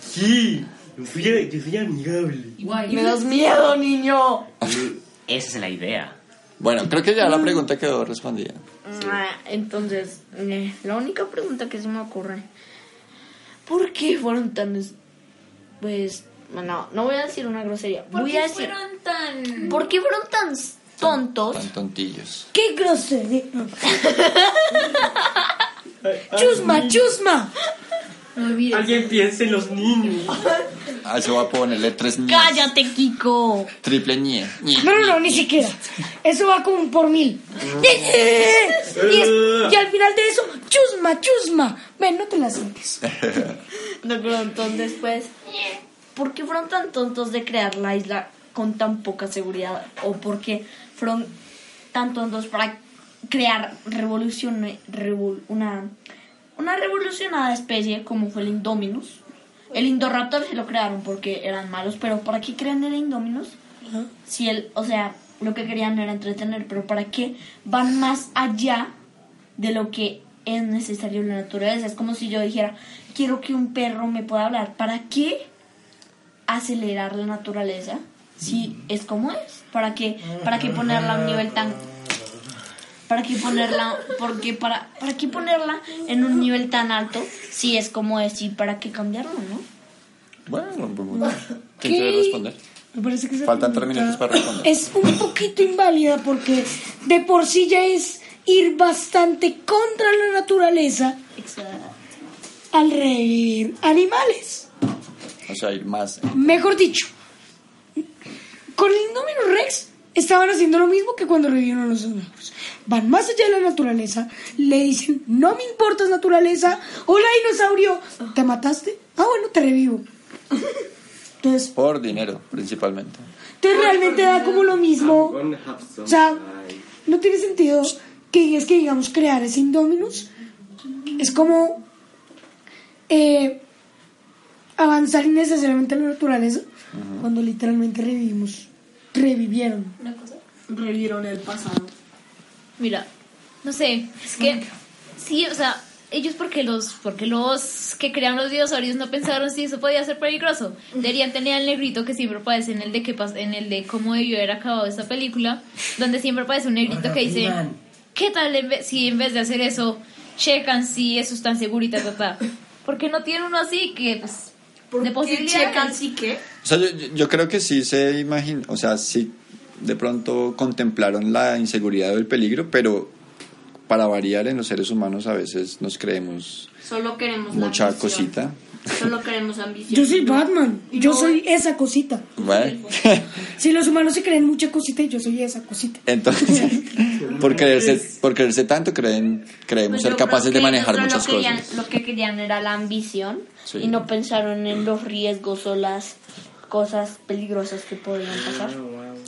S1: Sí. Yo soy, yo soy amigable.
S4: Me das miedo, niño.
S1: Esa es la idea.
S3: Bueno, creo que ya la pregunta quedó respondida.
S4: Ah, Entonces, eh, la única pregunta que se me ocurre, ¿por qué fueron tan, es- pues, bueno, no voy a decir una grosería,
S5: ¿Por
S4: voy
S5: qué
S4: a decir,
S5: fueron tan...?
S4: ¿por qué fueron tan tontos?
S3: Tan tontillos.
S6: ¡Qué grosería! ¡Chusma, chusma!
S1: Alguien piense en los niños.
S3: Ah, se va a ponerle tres ñes.
S4: ¡Cállate, Kiko!
S3: Triple ñe. ñe.
S6: No, no, no, ni siquiera. Eso va como por mil. Y, es- y al final de eso, chusma, chusma. Ven, no te la sientes.
S4: No, pero entonces, pues, ¿por qué fueron tan tontos de crear la isla con tan poca seguridad? ¿O por qué fueron tan tontos para crear revolución, revol- una, una revolucionada especie como fue el Indominus? El Indoraptor se lo crearon porque eran malos, pero ¿para qué crean el Indominus? Si el, o sea, lo que querían era entretener, pero ¿para qué van más allá de lo que es necesario en la naturaleza? Es como si yo dijera, quiero que un perro me pueda hablar. ¿Para qué acelerar la naturaleza si es como es? ¿Para qué, para qué ponerla a un nivel tan... ¿Para qué ponerla, porque para, para qué ponerla en un nivel tan alto si es como es y para qué cambiarlo, no?
S3: Bueno, pues, ¿quién
S6: ¿Qué?
S3: quiere responder?
S6: Me parece que
S3: Faltan tres minutos para responder.
S6: Es un poquito inválida porque de por sí ya es ir bastante contra la naturaleza al revivir animales.
S3: O sea, ir más.
S6: Mejor dicho, con el Indominus Rex estaban haciendo lo mismo que cuando revivieron a los dinosaurios. Van más allá de la naturaleza, le dicen, no me importas naturaleza, hola dinosaurio, ¿te mataste? Ah, bueno, te revivo. Entonces,
S3: Por dinero, principalmente.
S6: entonces realmente da como lo mismo. O sea, no tiene sentido que es que digamos crear ese Indominus. Es como eh, avanzar innecesariamente en la naturaleza cuando literalmente revivimos, revivieron.
S5: una cosa.
S4: Revivieron el pasado.
S5: Mira, no sé, es que sí, o sea, ellos porque los porque los que crearon los dinosaurios no pensaron si eso podía ser peligroso. Deberían tener al negrito que siempre aparece en el de que en el de cómo debió haber acabado esta película, donde siempre aparece un negrito que dice, ¿qué tal en vez- si en vez de hacer eso checan si eso es tan seguro y ta ta ta? Porque no tiene uno así que pues de posibilidades.
S4: checan sí que?
S3: O sea, yo, yo creo que sí se imagina, o sea, sí de pronto contemplaron la inseguridad o el peligro, pero para variar en los seres humanos a veces nos creemos
S4: Solo queremos la
S3: mucha
S4: ambición.
S3: cosita.
S4: Solo queremos ambición.
S6: Yo soy Batman,
S4: y
S6: yo
S4: no-
S6: soy esa cosita.
S3: Bueno,
S6: Si los humanos se creen mucha cosita yo soy esa cosita.
S3: entonces, por creerse, por creerse tanto, creen, creemos
S4: Pues
S3: ser capaces de manejar muchas
S4: lo querían-
S3: cosas.
S4: Lo que querían era la ambición
S3: Sí.
S4: y no pensaron en los riesgos o las cosas peligrosas que podían pasar.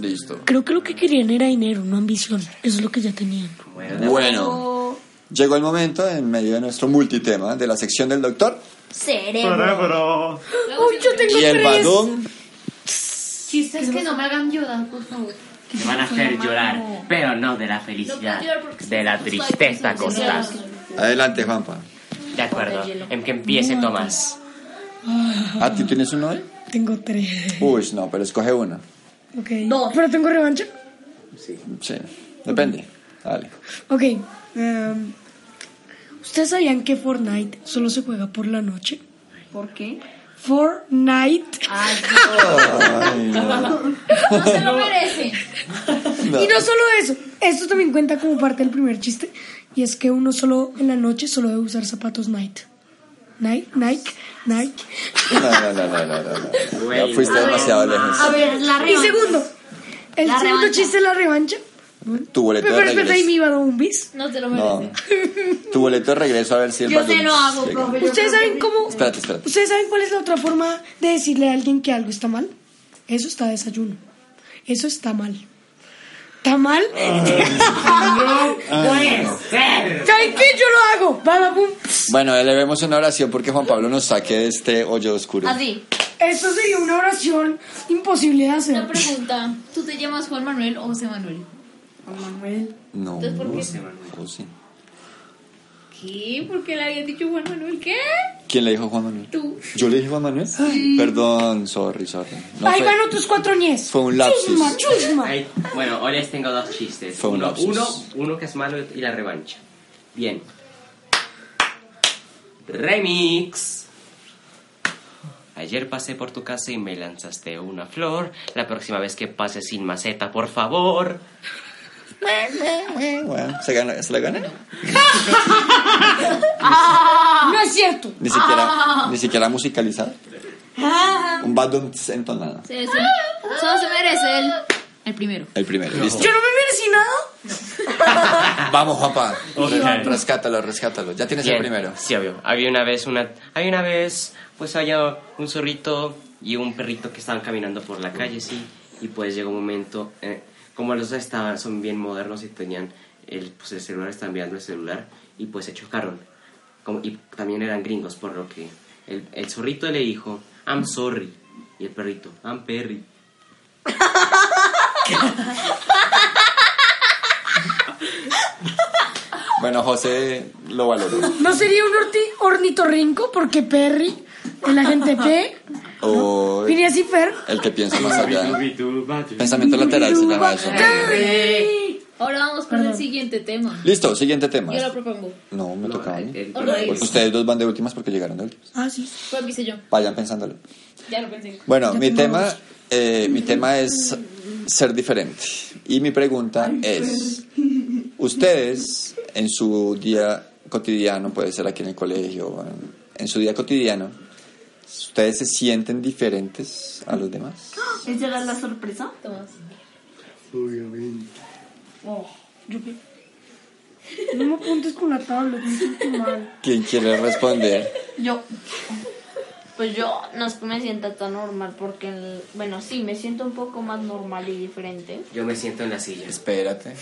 S3: Listo.
S6: Creo que lo que querían era dinero, no ambición. Eso es lo que ya tenían.
S3: Bueno, llegó el momento en medio de nuestro multitema de la sección del doctor
S4: Cerebro.
S6: Uy, yo tengo
S3: y el
S6: tres.
S3: badón.
S5: Chistes que no me hagan llorar, por favor.
S1: Te van a hacer llorar, pero no de la
S5: No
S1: felicidad, de la tristeza costas.
S3: Adelante, Juanpa.
S1: De acuerdo. En que empiece Tomás.
S3: ¿A ti tienes uno hoy?
S6: Tengo tres.
S3: Uy, no, pero escoge uno.
S6: Ok. ¿Pero tengo revancha?
S3: Sí, depende. Dale.
S6: Ok. em, ¿Ustedes sabían que Fortnite solo se juega por la noche?
S4: ¿Por qué?
S6: Fortnite.
S3: Ay, no.
S5: No se lo merece.
S3: No.
S6: Y no solo eso, esto también cuenta como parte del primer chiste. Y es que uno solo en la noche solo debe usar zapatos Nike. Nike, Nike, Nike.
S3: No, no, no, no, no, no. Ya fuiste demasiado lejos.
S4: A ver, la
S6: Y segundo, el
S4: La
S6: segundo
S4: revancha.
S6: chiste es la revancha.
S3: Tu boleto
S6: Pero
S3: de
S6: espérate, ahí me
S3: regreso.
S6: iba a dar un bis.
S5: No se lo
S3: No.
S5: merece.
S3: Tu boleto de regreso a ver si el
S4: Yo se lo hago,
S3: llega.
S4: profe. yo
S6: ¿Ustedes saben cómo?
S3: Espérate, espérate.
S6: ¿Ustedes saben cuál es la otra forma de decirle a alguien que algo está mal? Eso está desayuno. Eso está mal. ¿Está mal? ¿Saben qué? Yo lo hago.
S3: Bueno, elevemos una oración porque Juan Pablo nos saque de este hoyo oscuro.
S4: Así.
S6: Eso sería una oración imposible de
S5: Una
S6: hacer.
S5: pregunta. ¿Tú te llamas Juan Manuel o José Manuel?
S3: No.
S5: Entonces, ¿por qué?
S3: Oh, sí.
S5: ¿Qué? ¿Por qué le habían dicho Juan Manuel? ¿Qué?
S3: ¿Quién le dijo Juan Manuel?
S5: Tú.
S3: ¿Yo le dije Juan Manuel? Perdón, sorry, sorry. No
S6: Ahí
S3: fue-
S6: van otros cuatro ñes.
S3: Fue un lapsus.
S6: Chusma, chusma.
S1: Ay, bueno, hoy les tengo dos chistes.
S3: Fue un
S1: uno,
S3: lapsus.
S1: uno, uno que es malo y la revancha. Bien. Remix. Ayer pasé por tu casa y me lanzaste una flor. La próxima vez que pase sin maceta, por favor.
S3: Bueno, ¿se, gana, ¿se la gana?
S6: No es cierto.
S3: Ni siquiera, ni siquiera musicalizada. Un badum entonado.
S5: Se, se, solo se merece el, el primero.
S3: El primero, listo.
S6: Yo no me merecí nada.
S3: Vamos, Juanpa.
S1: Ok.
S3: Rescátalo, rescátalo. Ya tienes
S1: Bien,
S3: el primero.
S1: Sí, obvio. Había una vez una... Había una vez, pues había un zorrito y un perrito que estaban caminando por la calle, sí. Y pues llegó un momento... eh, como los dos estaban, son bien modernos y tenían... El, pues el celular, estaban mirando el celular y pues se chocaron. Como, y también eran gringos, por lo que... El, el zorrito le dijo, I'm sorry. Y el perrito, I'm Perry.
S3: Bueno, José lo valoró.
S6: No sería un orti- ornitorrinco porque Perry, el agente P,
S3: O
S6: Phineas y Fer.
S3: el que piensa más allá. Pensamiento lateral se llama eso.
S5: Ahora vamos con el siguiente tema.
S3: Listo, siguiente tema.
S5: Yo lo propongo.
S3: No, me tocaba a mí. Ustedes dos van de últimas porque llegaron de últimas.
S6: Ah, sí.
S5: Pues empecé yo.
S3: Vayan pensándolo.
S5: Ya lo pensé.
S3: Bueno,
S6: Ya
S3: mi tema, eh, mi tema es ser diferente. Y mi pregunta es, ustedes en su día cotidiano, puede ser aquí en el colegio, en, en su día cotidiano, ¿ustedes se sienten diferentes a los demás?
S4: ¿Esa era la sorpresa?
S5: Tomás.
S6: Yo qué. No me apuntes con la tabla, me siento mal.
S3: ¿Quién quiere responder?
S4: Yo. Pues yo no es que me sienta tan normal porque, el- bueno, sí, me siento un poco más normal y diferente.
S1: Yo me siento en la silla.
S3: Espérate.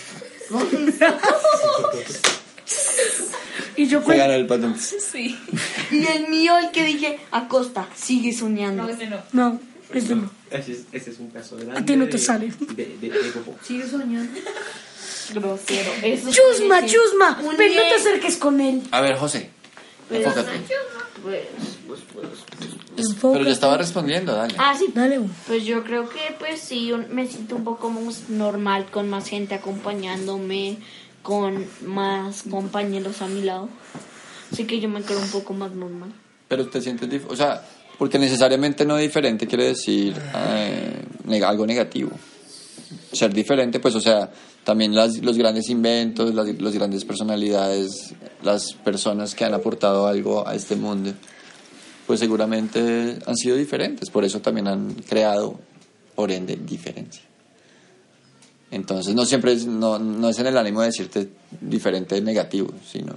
S6: Y yo
S3: Juegan
S6: pues,
S3: el patón.
S5: Sí.
S4: Y el mío, el que dije, Acosta, sigue soñando.
S5: No, ese no.
S6: no, este no.
S1: Ese es, ese es un caso de
S6: A ti no te sale.
S1: De, de, de.
S4: Sigue soñando. Grosero. Eso
S6: Chusma, chusma.
S4: un
S6: Ven, no te acerques con él.
S3: A ver, José,
S4: Pues,
S3: enfócate.
S4: pues, pues, pues.
S3: Pero yo estaba respondiendo, dale.
S4: Ah, sí.
S6: Dale.
S4: Pues yo creo que pues sí, un- me siento un poco más normal con más gente acompañándome, con más compañeros a mi lado. Así que yo me creo un poco más normal.
S3: Pero te sientes dif- o sea, porque necesariamente no diferente quiere decir eh, algo negativo. Ser diferente, pues, o sea, también las, los grandes inventos, las, las grandes personalidades, las personas que han aportado algo a este mundo, pues seguramente han sido diferentes, por eso también han creado, por ende, diferencia. Entonces, no siempre es, no, no es en el ánimo de decirte diferente negativo, sino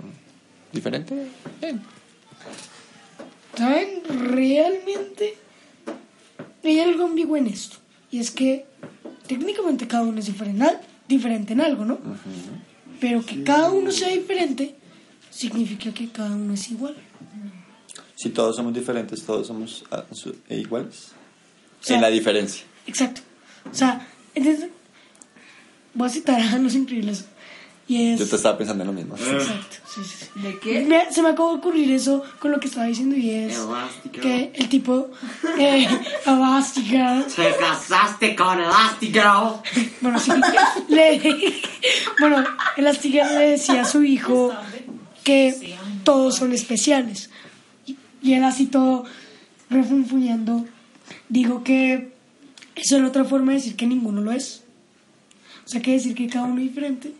S3: diferente bien.
S6: ¿Saben? Realmente hay algo ambiguo en esto. Y es que técnicamente cada uno es diferente, diferente en algo, ¿no? Pero que cada uno sea diferente significa que cada uno es igual.
S3: Si todos somos diferentes, todos somos ah, e iguales.
S6: sea-
S3: en la diferencia.
S6: Exacto. O sea, entonces, voy a citar a Los Increíbles. Y es...
S3: Yo te estaba pensando en lo mismo.
S6: Exacto, sí, sí, sí.
S4: ¿De qué?
S6: Me- se me acabó de ocurrir eso con lo que estaba diciendo y es
S1: Elástico.
S6: que el tipo eh, Elastigirl,
S1: Te casaste con Elastigirl.
S6: bueno sí le, bueno Elastigirl le decía a su hijo que todos son especiales y, y él así todo refunfuñando digo que eso era otra forma de decir que ninguno lo es o sea que decir que cada uno es diferente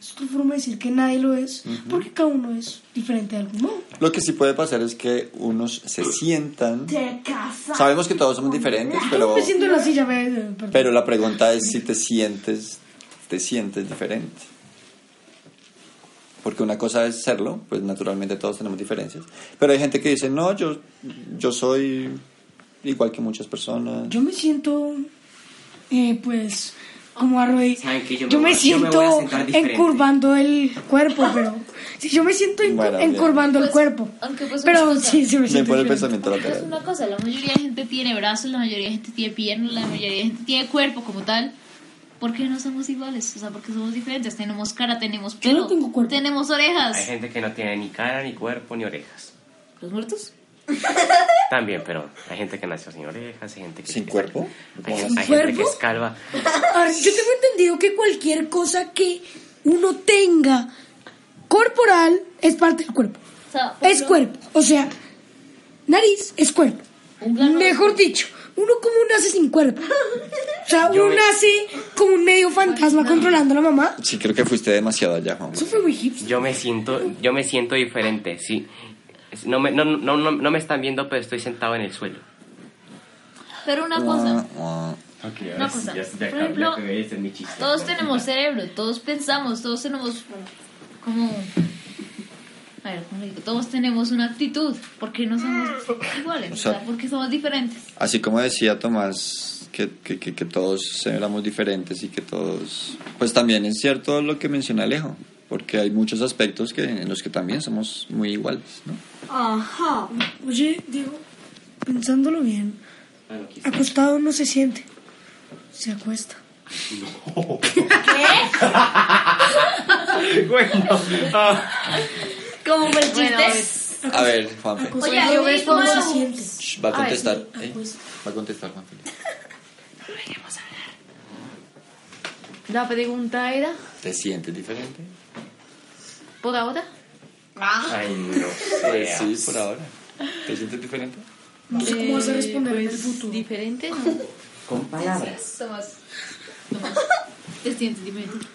S6: es otra forma de decir que nadie lo es porque cada uno es diferente de algún modo
S3: Lo que sí puede pasar es que unos se sientan.
S4: Te casas.
S3: Sabemos que todos somos diferentes, pero,
S6: me siento en la silla
S3: pero la pregunta es si te sientes, te sientes diferente. Porque una cosa es serlo, pues naturalmente todos tenemos diferencias. Pero hay gente que dice, no, yo, yo soy igual que muchas personas.
S6: Yo me siento, eh, pues, como Arroy.
S1: ¿Saben qué? Yo
S6: Yo
S1: me
S6: me,
S1: voy- yo me a
S6: siento
S1: diferente.
S6: encurvando el cuerpo, pero. Sí, yo me siento
S3: bien.
S6: encurvando el
S5: Pues,
S6: cuerpo.
S5: aunque pues
S6: Pero sí, sí me
S3: Me
S6: siento
S3: pone el pensamiento
S5: Es
S3: lateral.
S5: una cosa, la mayoría de gente tiene brazos, la mayoría de gente tiene piernas, la mayoría de gente tiene cuerpo como tal. ¿Por qué no somos iguales? O sea, porque somos diferentes. Tenemos cara, tenemos
S6: Yo
S5: pelo,
S6: no tengo cuerpo.
S5: tenemos
S1: Hay
S5: orejas.
S1: gente que no tiene ni cara, ni cuerpo, ni orejas.
S5: ¿Los muertos?
S1: También, pero hay gente que nació sin orejas, hay gente que...
S3: ¿Sin cuerpo?
S1: Hay,
S3: ¿Cómo
S1: hay gente que es calva.
S6: Yo tengo entendido que cualquier cosa que uno tenga corporal es parte del cuerpo.
S5: O sea, por
S6: Es cuerpo. O sea, nariz es cuerpo.
S5: Un grano de-
S6: Mejor dicho, uno como nace sin cuerpo. O sea,
S1: Yo
S6: uno
S1: me-
S6: nace como un medio fantasma controlando a la mamá.
S3: Sí, creo que fuiste demasiado allá, Juan.
S6: Eso fue muy hipster.
S1: Yo me siento, yo me siento diferente, sí. No me, no, no, no, no me están viendo, pero estoy sentado en el suelo.
S5: Pero una cosa,
S3: Ah,
S5: Una cosa, por ejemplo, todos tenemos cerebro, todos pensamos, todos tenemos como... A ver, ¿cómo le digo? Todos tenemos una actitud. ¿Por qué no somos iguales? O
S3: sea-
S5: sea, ¿por qué somos diferentes?
S3: Así como decía Tomás, que, que, que, que todos éramos diferentes y que todos... Pues también es cierto lo que menciona Alejo, porque hay muchos aspectos que, en los que también somos muy iguales, ¿no?
S4: Ajá.
S6: Oye, Diego, pensándolo bien, acostado no se siente, se acuesta.
S1: Bueno, ah,
S4: ¿Cómo fue el
S5: Bueno,
S4: chiste?
S3: A ver, Juanfe.
S5: Oye, yo como-
S6: no se siente.
S3: Shh, va a
S5: A ver,
S3: contestar.
S5: sí,
S3: ¿eh? Va a contestar, Juanfe.
S2: La pregunta era,
S3: ¿Te sientes diferente?
S2: por ahora,
S1: ay, no
S3: Pues
S1: sé.
S3: sí, por ahora. ¿Te sientes diferente?
S6: No sé cómo vas a responder en el
S2: pues,
S6: futuro.
S2: diferente, ¿no?
S1: Con palabras.
S5: Tomás, Tomás, te sientes diferente.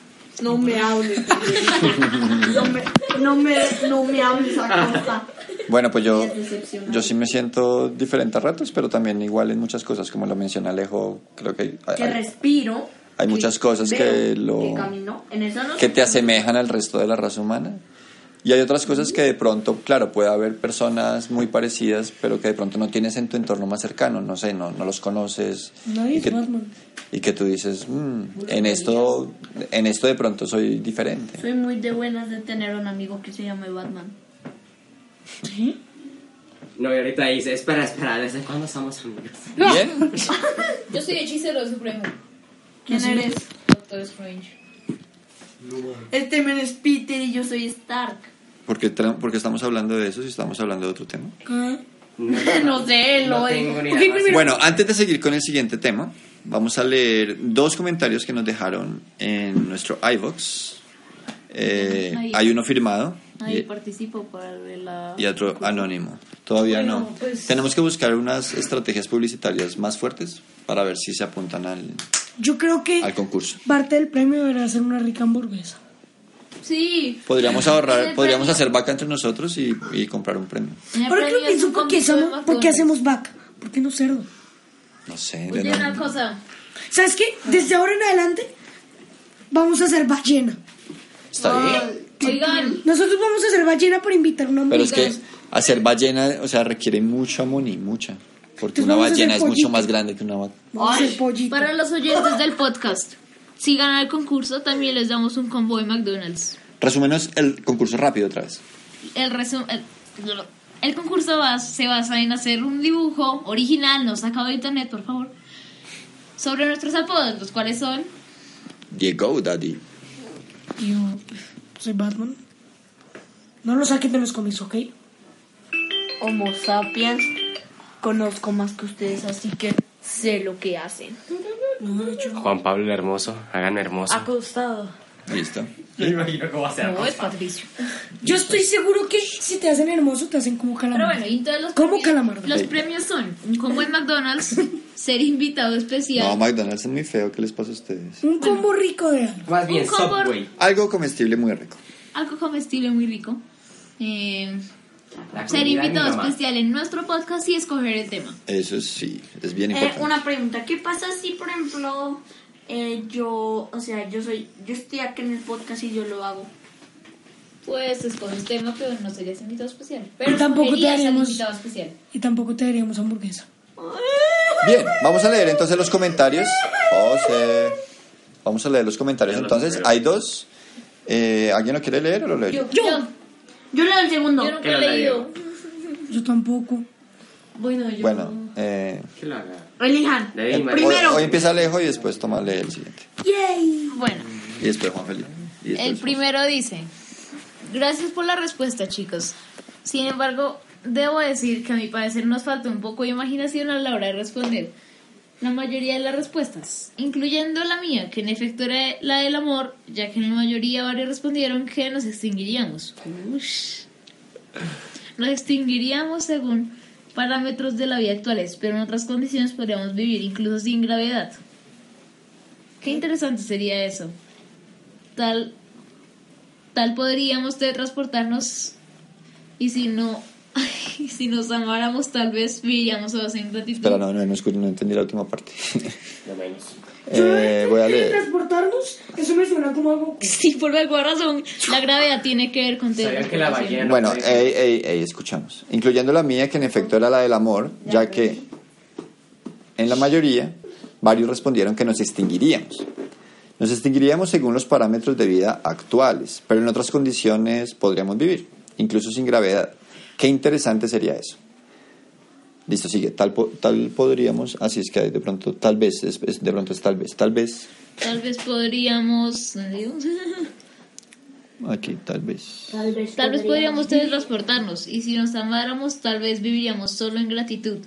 S4: No me hables. No me, no me, no me hables a cosa.
S3: Bueno, pues yo, yo sí me siento diferente a ratos, pero también igual en muchas cosas, como lo menciona Alejo, creo que hay,
S4: Que
S3: hay-
S4: respiro.
S3: Hay muchas cosas que lo...
S4: Que camino. En eso no
S3: que te asemejan al resto de la raza humana. Y hay otras cosas que de pronto, claro, puede haber personas muy parecidas, pero que de pronto no tienes en tu entorno más cercano, no sé, no, no los conoces.
S6: Nadie
S3: y
S6: es
S3: que,
S6: Batman.
S3: y que tú dices, "Mm, en esto en esto de pronto soy diferente.
S4: Soy muy de buenas de tener un amigo que se llame Batman.
S6: ¿Sí?
S1: No, y ahorita dice, espera, espera, ¿desde cuándo somos amigos?
S3: Bien,
S5: Yo soy hechicero supremo.
S4: ¿Quién eres?
S5: Doctor Strange.
S4: Este men es Peter y yo soy Stark.
S3: ¿por qué, tra- por qué estamos hablando de eso si estamos hablando de otro tema?
S6: Ah,
S4: No sé,
S1: No
S4: lo
S1: tengo ni
S6: Ok,
S1: idea más.
S6: primero-
S3: Bueno, antes de seguir con el siguiente tema, vamos a leer dos comentarios que nos dejaron en nuestro iVox. Eh, hay uno firmado
S5: Ahí
S3: y,
S5: participo para la...
S3: y otro anónimo. Todavía
S6: Bueno,
S3: no.
S6: pues-
S3: Tenemos que buscar unas estrategias publicitarias más fuertes para ver si se apuntan al,
S6: Yo creo que
S3: al concurso.
S6: parte del premio deberá ser una rica hamburguesa.
S5: Sí.
S3: Podríamos ahorrar,
S5: premio.
S3: podríamos hacer vaca entre nosotros y, y comprar un premio.
S5: El
S6: Ahora que
S5: premio
S6: pienso,
S5: un
S6: ¿por qué, hacemos, ¿por qué hacemos vaca? ¿Por qué no cerdo?
S3: No sé.
S5: Oye, una cosa.
S6: ¿Sabes qué? Desde ahora en adelante vamos a hacer ballena.
S3: Está bien.
S5: Oigan,
S6: Nosotros vamos a hacer ballena para invitar a una
S3: Pero es que hacer ballena, o sea, requiere mucho amoni, mucha. Porque
S6: Entonces
S3: una
S6: vamos a
S3: ballena es
S6: hacer
S3: mucho
S6: pollito.
S3: más grande que una vaca.
S6: Vamos a hacer pollito.
S5: para los oyentes del podcast, si ganan el concurso, también les damos un combo de McDonald's.
S3: Resúmenos el concurso rápido otra vez.
S5: El, resu- el, el concurso va- se basa en hacer un dibujo original, no sacado de internet, por favor, sobre nuestros apodos, los cuales son
S3: Diego, daddy.
S6: Yo, soy Batman. No lo saquen de los cómics, ¿ok?
S4: Homo sapiens. Conozco más que ustedes, así que sé lo que hacen.
S1: Juan Pablo el Hermoso, hagan hermoso.
S2: Acostado.
S3: Listo.
S1: Me imagino cómo va a ser.
S5: No, es Patricio.
S6: Yo estoy seguro que si te hacen hermoso, te hacen como
S5: Pero
S6: calamar.
S5: bueno, y entonces los
S6: ¿Cómo
S5: premios,
S6: calamardo?
S5: Los premios son un combo en McDonald's, ser invitado especial,
S3: No, McDonald's es muy feo. ¿Qué les pasa a ustedes?
S6: Un combo rico de algo.
S1: Más bien
S5: Un combo-
S1: Subway.
S3: Algo comestible muy rico.
S5: algo comestible muy rico, eh,
S1: La
S5: ser
S1: comida de mi
S5: invitado
S1: mamá.
S5: especial en nuestro podcast y escoger el tema.
S3: Eso sí, es bien
S4: Eh,
S3: importante.
S4: una pregunta, ¿qué pasa si, por ejemplo, eh, yo, o sea, yo soy, yo estoy aquí en el podcast y yo lo hago?
S5: Pues escoges tema, pero no serías invitado especial. Pero
S6: Y tampoco te
S5: escogerías al
S6: haríamos-
S5: invitado especial.
S6: Y tampoco te daríamos hamburguesa.
S3: Bien, vamos a leer entonces los comentarios. José. Vamos a leer los comentarios. Entonces, hay dos. Eh, ¿Alguien lo quiere leer o lo leo yo?
S5: Yo,
S4: Yo leo el segundo.
S5: yo nunca
S1: ¿Qué
S5: he leído.
S6: Yo tampoco.
S2: Bueno, yo.
S3: Bueno, eh,
S1: Que lo haga.
S4: Elijan.
S3: El- hoy,
S4: primero.
S3: hoy empieza Alejo y después toma lee el siguiente.
S5: Bueno,
S3: Y después Juan Felipe. Después
S5: el
S3: Juan.
S5: primero dice, gracias por la respuesta chicos. Sin embargo, debo decir que a mi parecer nos falta un poco de imaginación a la hora de responder. La mayoría de las respuestas, incluyendo la mía, que en efecto era la del amor, ya que en la mayoría varios respondieron que nos extinguiríamos. Ush. Nos extinguiríamos según parámetros de la vida actuales, pero en otras condiciones podríamos vivir incluso sin gravedad. Qué interesante sería eso. Tal, tal podríamos teletransportarnos y si no, si nos amáramos tal vez viviríamos todos en gratitud.
S3: Espera, no, no, no, escu- no entendí la última parte.
S1: No menos.
S3: Eh, voy a leer.
S6: ¿Transportarnos? Eso me suena como algo...
S5: Sí, por alguna razón, la gravedad tiene que ver con
S1: ¿Sabían que la ballena no
S3: Bueno, ey, ey, ey, escuchamos. Incluyendo la mía, que en efecto era la del amor, ya que en la mayoría varios respondieron que nos extinguiríamos. Nos extinguiríamos según los parámetros de vida actuales, pero en otras condiciones podríamos vivir, incluso sin gravedad. Qué interesante sería eso. Listo, sigue. Tal, po- tal podríamos, así es que hay de pronto, tal vez, es- es- de pronto es tal vez, tal vez,
S5: Tal vez podríamos...
S3: aquí, tal vez.
S4: Tal vez,
S5: Tal vez podríamos teletransportarnos y si nos amáramos tal vez viviríamos solo en gratitud.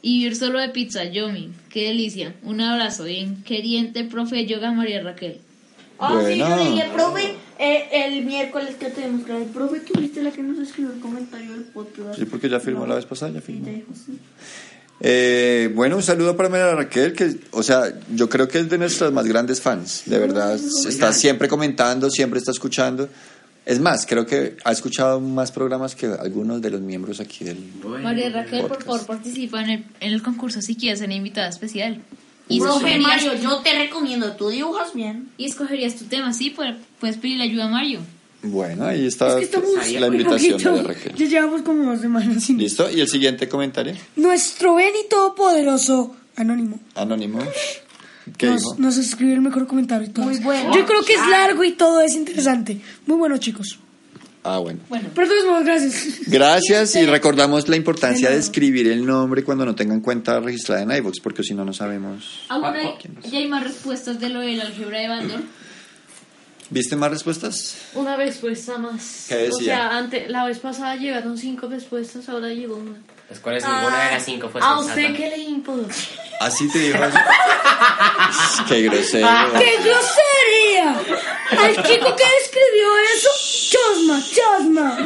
S5: Y vivir solo de pizza, Yomi. Qué delicia. Un abrazo bien queriente, profe Yoga María Raquel.
S4: Ah, sí, yo
S3: Bueno.
S4: le dije, profe, eh, el miércoles que tenemos que ver, profe, tú viste la que nos escribió el comentario del podcast.
S3: Sí, porque ya firmó la vez pasada, ya
S4: Sí,
S3: firmó.
S4: dijo, sí.
S3: Eh, bueno, un saludo para María Raquel, que, o sea, yo creo que es de nuestras más grandes fans, de verdad. Está siempre comentando, siempre está escuchando. Es más, creo que ha escuchado más programas que algunos de los miembros aquí del.
S1: Bueno.
S5: María Raquel, por
S3: podcast.
S5: favor, participa en el, en el concurso si quieres ser invitada especial. Y
S4: Mario, yo te recomiendo, tú dibujas bien.
S5: y escogerías tu tema, sí, pues, puedes pedirle ayuda a Mario.
S3: Bueno, ahí está
S6: Es que estamos
S3: la
S6: muy
S3: invitación. María Raquel.
S6: Ya llevamos como dos semanas sin...
S3: ¿Listo? ¿Y el siguiente comentario?
S6: Nuestro Ben y todopoderoso Anónimo
S3: Anónimo. ¿Qué
S6: nos,
S3: dijo?
S6: nos escribió el mejor comentario y todo.
S4: Muy bueno.
S6: Yo creo que es largo y todo es interesante. Muy bueno, chicos.
S3: Ah, bueno.
S5: Bueno,
S6: Pero de todos modos, gracias.
S3: Gracias y recordamos la importancia de escribir el nombre cuando no tengan cuenta registrada en iVoox, porque si no, no sabemos.
S5: aún hay, ya hay más respuestas de lo del álgebra de Baldor.
S3: ¿Viste más respuestas?
S2: Una respuesta más.
S3: ¿Qué decía?
S2: O sea, ante, la vez pasada llegaron cinco respuestas, ahora llegó una.
S1: Pues, ¿Cuál es ninguna de las cinco? Fue
S2: ¿A
S1: sensata.
S2: usted qué le importa?
S3: ¿Así te dijo eso? ¡Qué grosero!
S6: ¡Qué grosería! Al chico que escribió eso, chosma, chosma.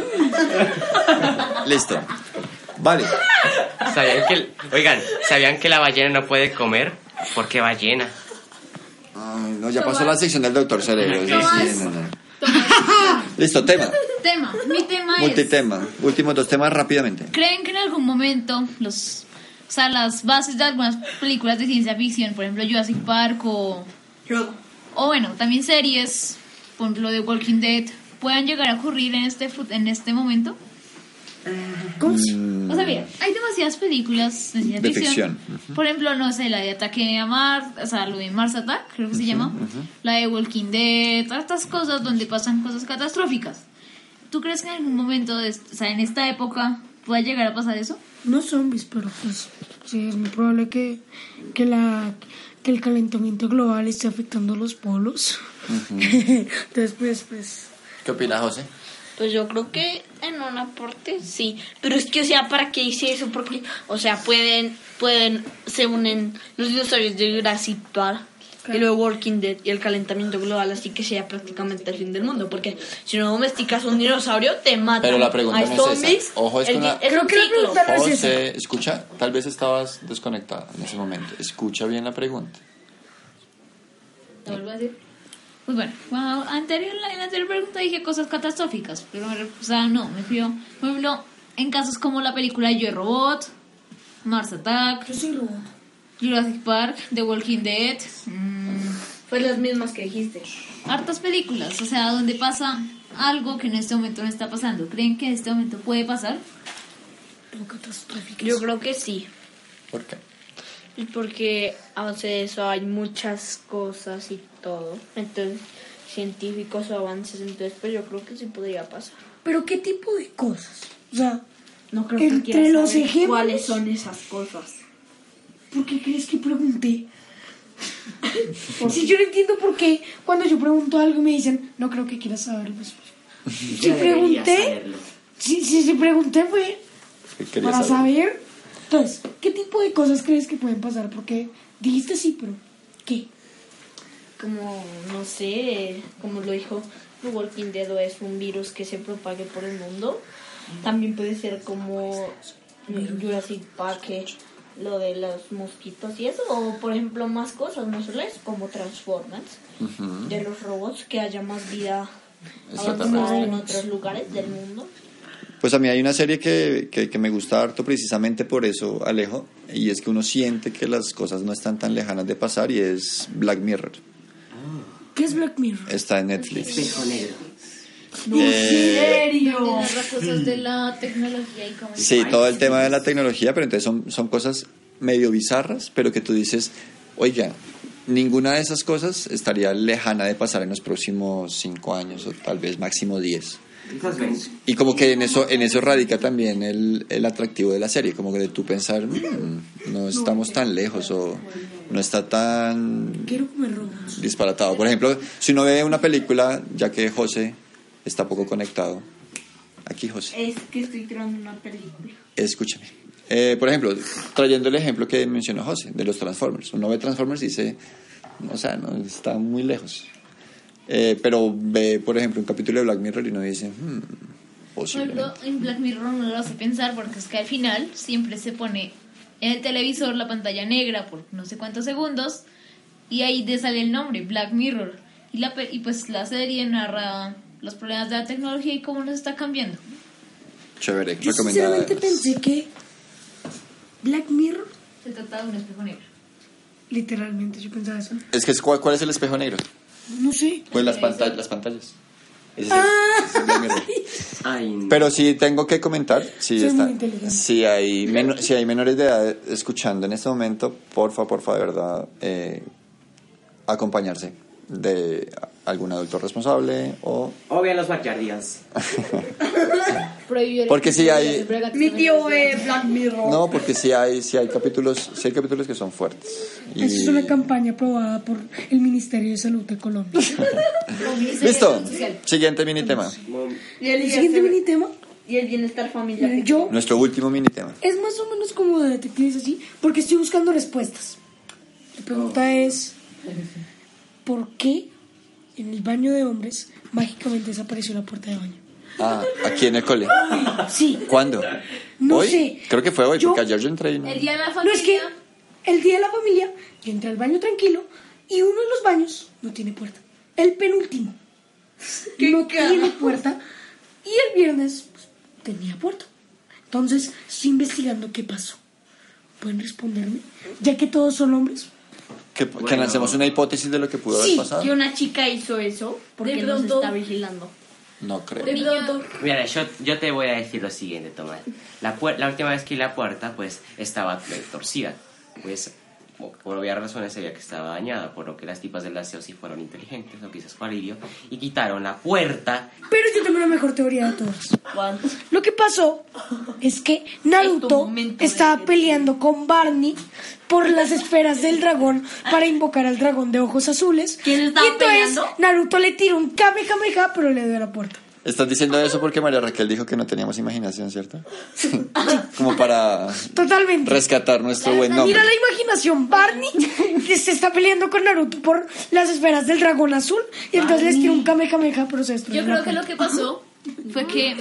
S3: Listo. Vale.
S1: ¿Sabían que, oigan, ¿sabían que la ballena no puede comer? ¿Por qué ballena?
S3: Ay, no, ya pasó la sección del doctor Cerebro. Sí, sí, no, no. Listo, tema.
S5: Tema, mi tema es...
S3: Multitema. Últimos dos temas rápidamente.
S5: ¿Creen que en algún momento los, o sea, las bases de algunas películas de ciencia ficción, por ejemplo Jurassic Park o, o bueno, también series, por ejemplo de Walking Dead, puedan llegar a ocurrir en este en este momento?
S6: ¿Cómo se-
S5: O sea, mira, hay demasiadas películas de ciencia
S3: De
S5: ficción.
S3: ficción,
S5: Por ejemplo, no sé, la de Ataque a Mars, o sea, lo de Mars Attack, creo que se llama. La de Walking Dead, todas estas cosas donde pasan cosas catastróficas. ¿Tú crees que en algún momento, de, o sea, en esta época, pueda llegar a pasar eso?
S6: No zombies, pero pues sí, es muy probable que, que, la, que el calentamiento global esté afectando los polos. Entonces, pues, pues,
S3: ¿Qué opinas, José?
S4: Pues yo creo que en una parte sí. Pero es que, o sea, ¿para qué hice eso? Porque, o sea, pueden, pueden, se unen los dinosaurios de Jurassic Park y luego Walking Dead y el calentamiento global, así que sea prácticamente el fin del mundo. Porque si no domesticas un dinosaurio, te matan.
S3: Pero la pregunta
S4: Hay
S3: no es esa.
S4: zombies,
S3: Ojo, es
S4: el
S3: una-
S6: Creo que la pregunta no es esa.
S3: Escucha, tal vez estabas desconectada en ese momento. Escucha bien la pregunta.
S5: ¿Te vuelvo a decir? Pues bueno, bueno, anterior, en la anterior pregunta dije cosas catastróficas, pero o sea, no, me fío. Por ejemplo, en casos como la película Yo Robot, Mars Attack,
S6: Yo soy robot.
S5: Jurassic Park, The Walking Dead, mm,
S4: Fue las mismas que dijiste.
S5: hartas películas, o sea, donde pasa algo que en este momento no está pasando. ¿Creen que en este momento puede pasar?
S4: Yo creo que sí.
S3: ¿Por qué?
S4: Porque hace de eso hay muchas cosas y todo. Entonces, científicos o avances. Entonces, pues yo creo que sí podría pasar.
S6: Pero ¿qué tipo de cosas? O sea,
S4: No creo
S6: Entre
S4: que quieras
S6: los
S4: saber
S6: ejemplos-
S4: cuáles son esas cosas.
S6: ¿por qué crees que pregunté? Si yo no entiendo por qué cuando yo pregunto algo me dicen, no creo que quieras saberlo. Pues, si pregunté, si, si, si pregunté fue
S3: ¿Qué querías
S6: para
S3: saber?
S6: saber. Entonces, ¿qué tipo de cosas crees que pueden pasar? Porque dijiste sí, pero ¿qué?
S4: Como, no sé, como lo dijo The Walking Dead o es un virus que se propague por el mundo. También puede ser como Jurassic Park, que lo de los mosquitos y eso. O, por ejemplo, más cosas, no solo es como Transformers, de los robots, que haya más vida avanzada en otros lugares del mundo.
S3: Pues a mí hay una serie que, que, que me gusta harto precisamente por eso, Alejo, y es que uno siente que las cosas no están tan lejanas de pasar y es Black Mirror.
S6: ¿Qué es Black Mirror?
S3: Está en Netflix.
S1: Espejo negro.
S3: Eh,
S5: Narra cosas de la tecnología y cómo
S3: sí, todo el tema de la tecnología, pero entonces son, son cosas medio bizarras, pero que tú dices, oiga, ninguna de esas cosas estaría lejana de pasar en los próximos cinco años o tal vez máximo diez. Y como que en eso, en eso radica también el, el atractivo de la serie, como que de tú pensar, "Mm, no estamos tan lejos o no está tan disparatado. Por ejemplo, si uno ve una película, ya que José está poco conectado, aquí José,
S4: Es que estoy creando una película.
S3: escúchame. Eh, por ejemplo, trayendo el ejemplo que mencionó José, de los Transformers. Uno ve Transformers y dice, o sea, no está muy lejos. Eh, pero ve, por ejemplo, un capítulo de Black Mirror y uno dice, hmm, posiblemente.
S5: en Black Mirror no lo hace pensar porque es que al final siempre se pone en el televisor la pantalla negra por no sé cuántos segundos y ahí te sale el nombre, Black Mirror. Y, la, y pues la serie narra los problemas de la tecnología y cómo nos está cambiando.
S3: Chévere,
S6: Yo sinceramente pensé que Black Mirror,
S5: Se trata de un espejo negro.
S6: literalmente, yo pensaba eso.
S3: Es que es, ¿cuál, cuál es el espejo negro?
S6: No sé.
S3: Pues las, pantallas las pantallas. Ese es el-
S6: Ah.
S3: ese es el Black Mirror.
S1: Ay, no.
S3: Pero sí tengo que comentar, si, está,
S6: muy inteligente.
S3: si, hay meno- si hay menores de edad escuchando en este momento, porfa, porfa, de verdad, eh, acompañarse de algún adulto responsable o...
S1: O vean los backyardigans.
S3: Porque sí hay...
S4: Mi tío Black Mirror.
S3: No, porque sí hay, sí hay capítulos, sí hay capítulos que son fuertes. Y-
S6: Esa es una campaña aprobada por el Ministerio de Salud de Colombia.
S3: Listo, siguiente mini tema.
S4: Y el,
S6: siguiente
S4: bienestar-
S6: mini tema,
S4: y el bienestar familiar.
S6: miren, yo,
S3: Nuestro último mini tema.
S6: es más o menos como de detectives así, porque estoy buscando respuestas. La pregunta es, ¿por qué en el baño de hombres mágicamente desapareció la puerta de baño?
S3: Ah, aquí en el cole.
S6: Sí,
S3: ¿Cuándo?
S6: No
S3: ¿Hoy?
S6: sé.
S3: Creo que fue hoy,
S6: Yo-
S3: porque ayer yo entré y no-
S5: El día de la
S6: no
S5: familia.
S6: es que el día de la familia, yo entré al baño tranquilo y uno de los baños no tiene puerta. El penúltimo no tiene puerta y el viernes pues, tenía puerta. Entonces, estoy investigando qué pasó. ¿Pueden responderme? Ya que todos son hombres.
S3: Que, que lancemos una hipótesis de lo que pudo
S6: Sí,
S3: haber pasado.
S4: Que una chica hizo eso porque
S5: De
S4: nos está vigilando.
S3: No creo.
S5: De pronto,
S1: Mira, yo, yo te voy a decir lo siguiente, Tomás. La, puer- la última vez que la puerta, pues, estaba torcida. Pues, por obvias razones se veía que estaba dañada, por lo que las tipas del aseo sí fueron inteligentes, o quizás fue alivio, y quitaron la puerta.
S6: Pero yo tengo la mejor teoría de todas. Lo que pasó es que Naruto estaba peleando con Barney por las esferas del dragón para invocar al dragón de ojos azules.
S4: ¿Quién
S6: y
S4: estaba
S6: entonces
S4: peleando?
S6: Naruto le tiró un Kamehameha, pero le dio a la puerta.
S3: Estás diciendo eso porque María Raquel dijo que no teníamos imaginación, ¿cierto? Como para
S6: Totalmente.
S3: rescatar nuestro buen nombre.
S6: Mira la imaginación, Barney que se está peleando con Naruto por las esferas del dragón azul y entonces les un Kamehameha, pero se destruyó
S5: Yo creo que lo que pasó fue que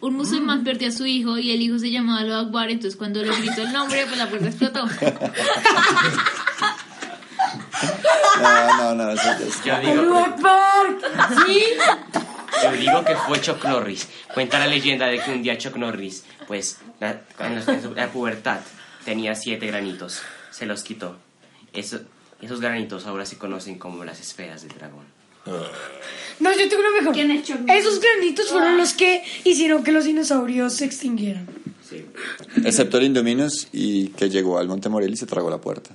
S5: un musulmán perdió a su hijo y el hijo se llamaba Lo Akbar, entonces cuando le gritó el nombre, pues la puerta explotó.
S3: No, no, no, eso es-
S1: Yo
S6: ¡Allahu
S1: digo,
S6: Akbar! ¿Sí?
S1: Yo digo que fue Chuck Norris. Cuenta la leyenda de que un día Chuck Norris, pues, la- en su- la pubertad, tenía siete granitos. Se los quitó. Eso- esos granitos ahora se conocen como las esferas del dragón.
S6: No, yo tengo una mejor.
S4: ¿Quién es Chuck
S6: Esos granitos fueron los que hicieron que los dinosaurios se extinguieran.
S1: Sí.
S3: Excepto el Indominus y que llegó al Monte Morel y se tragó la puerta.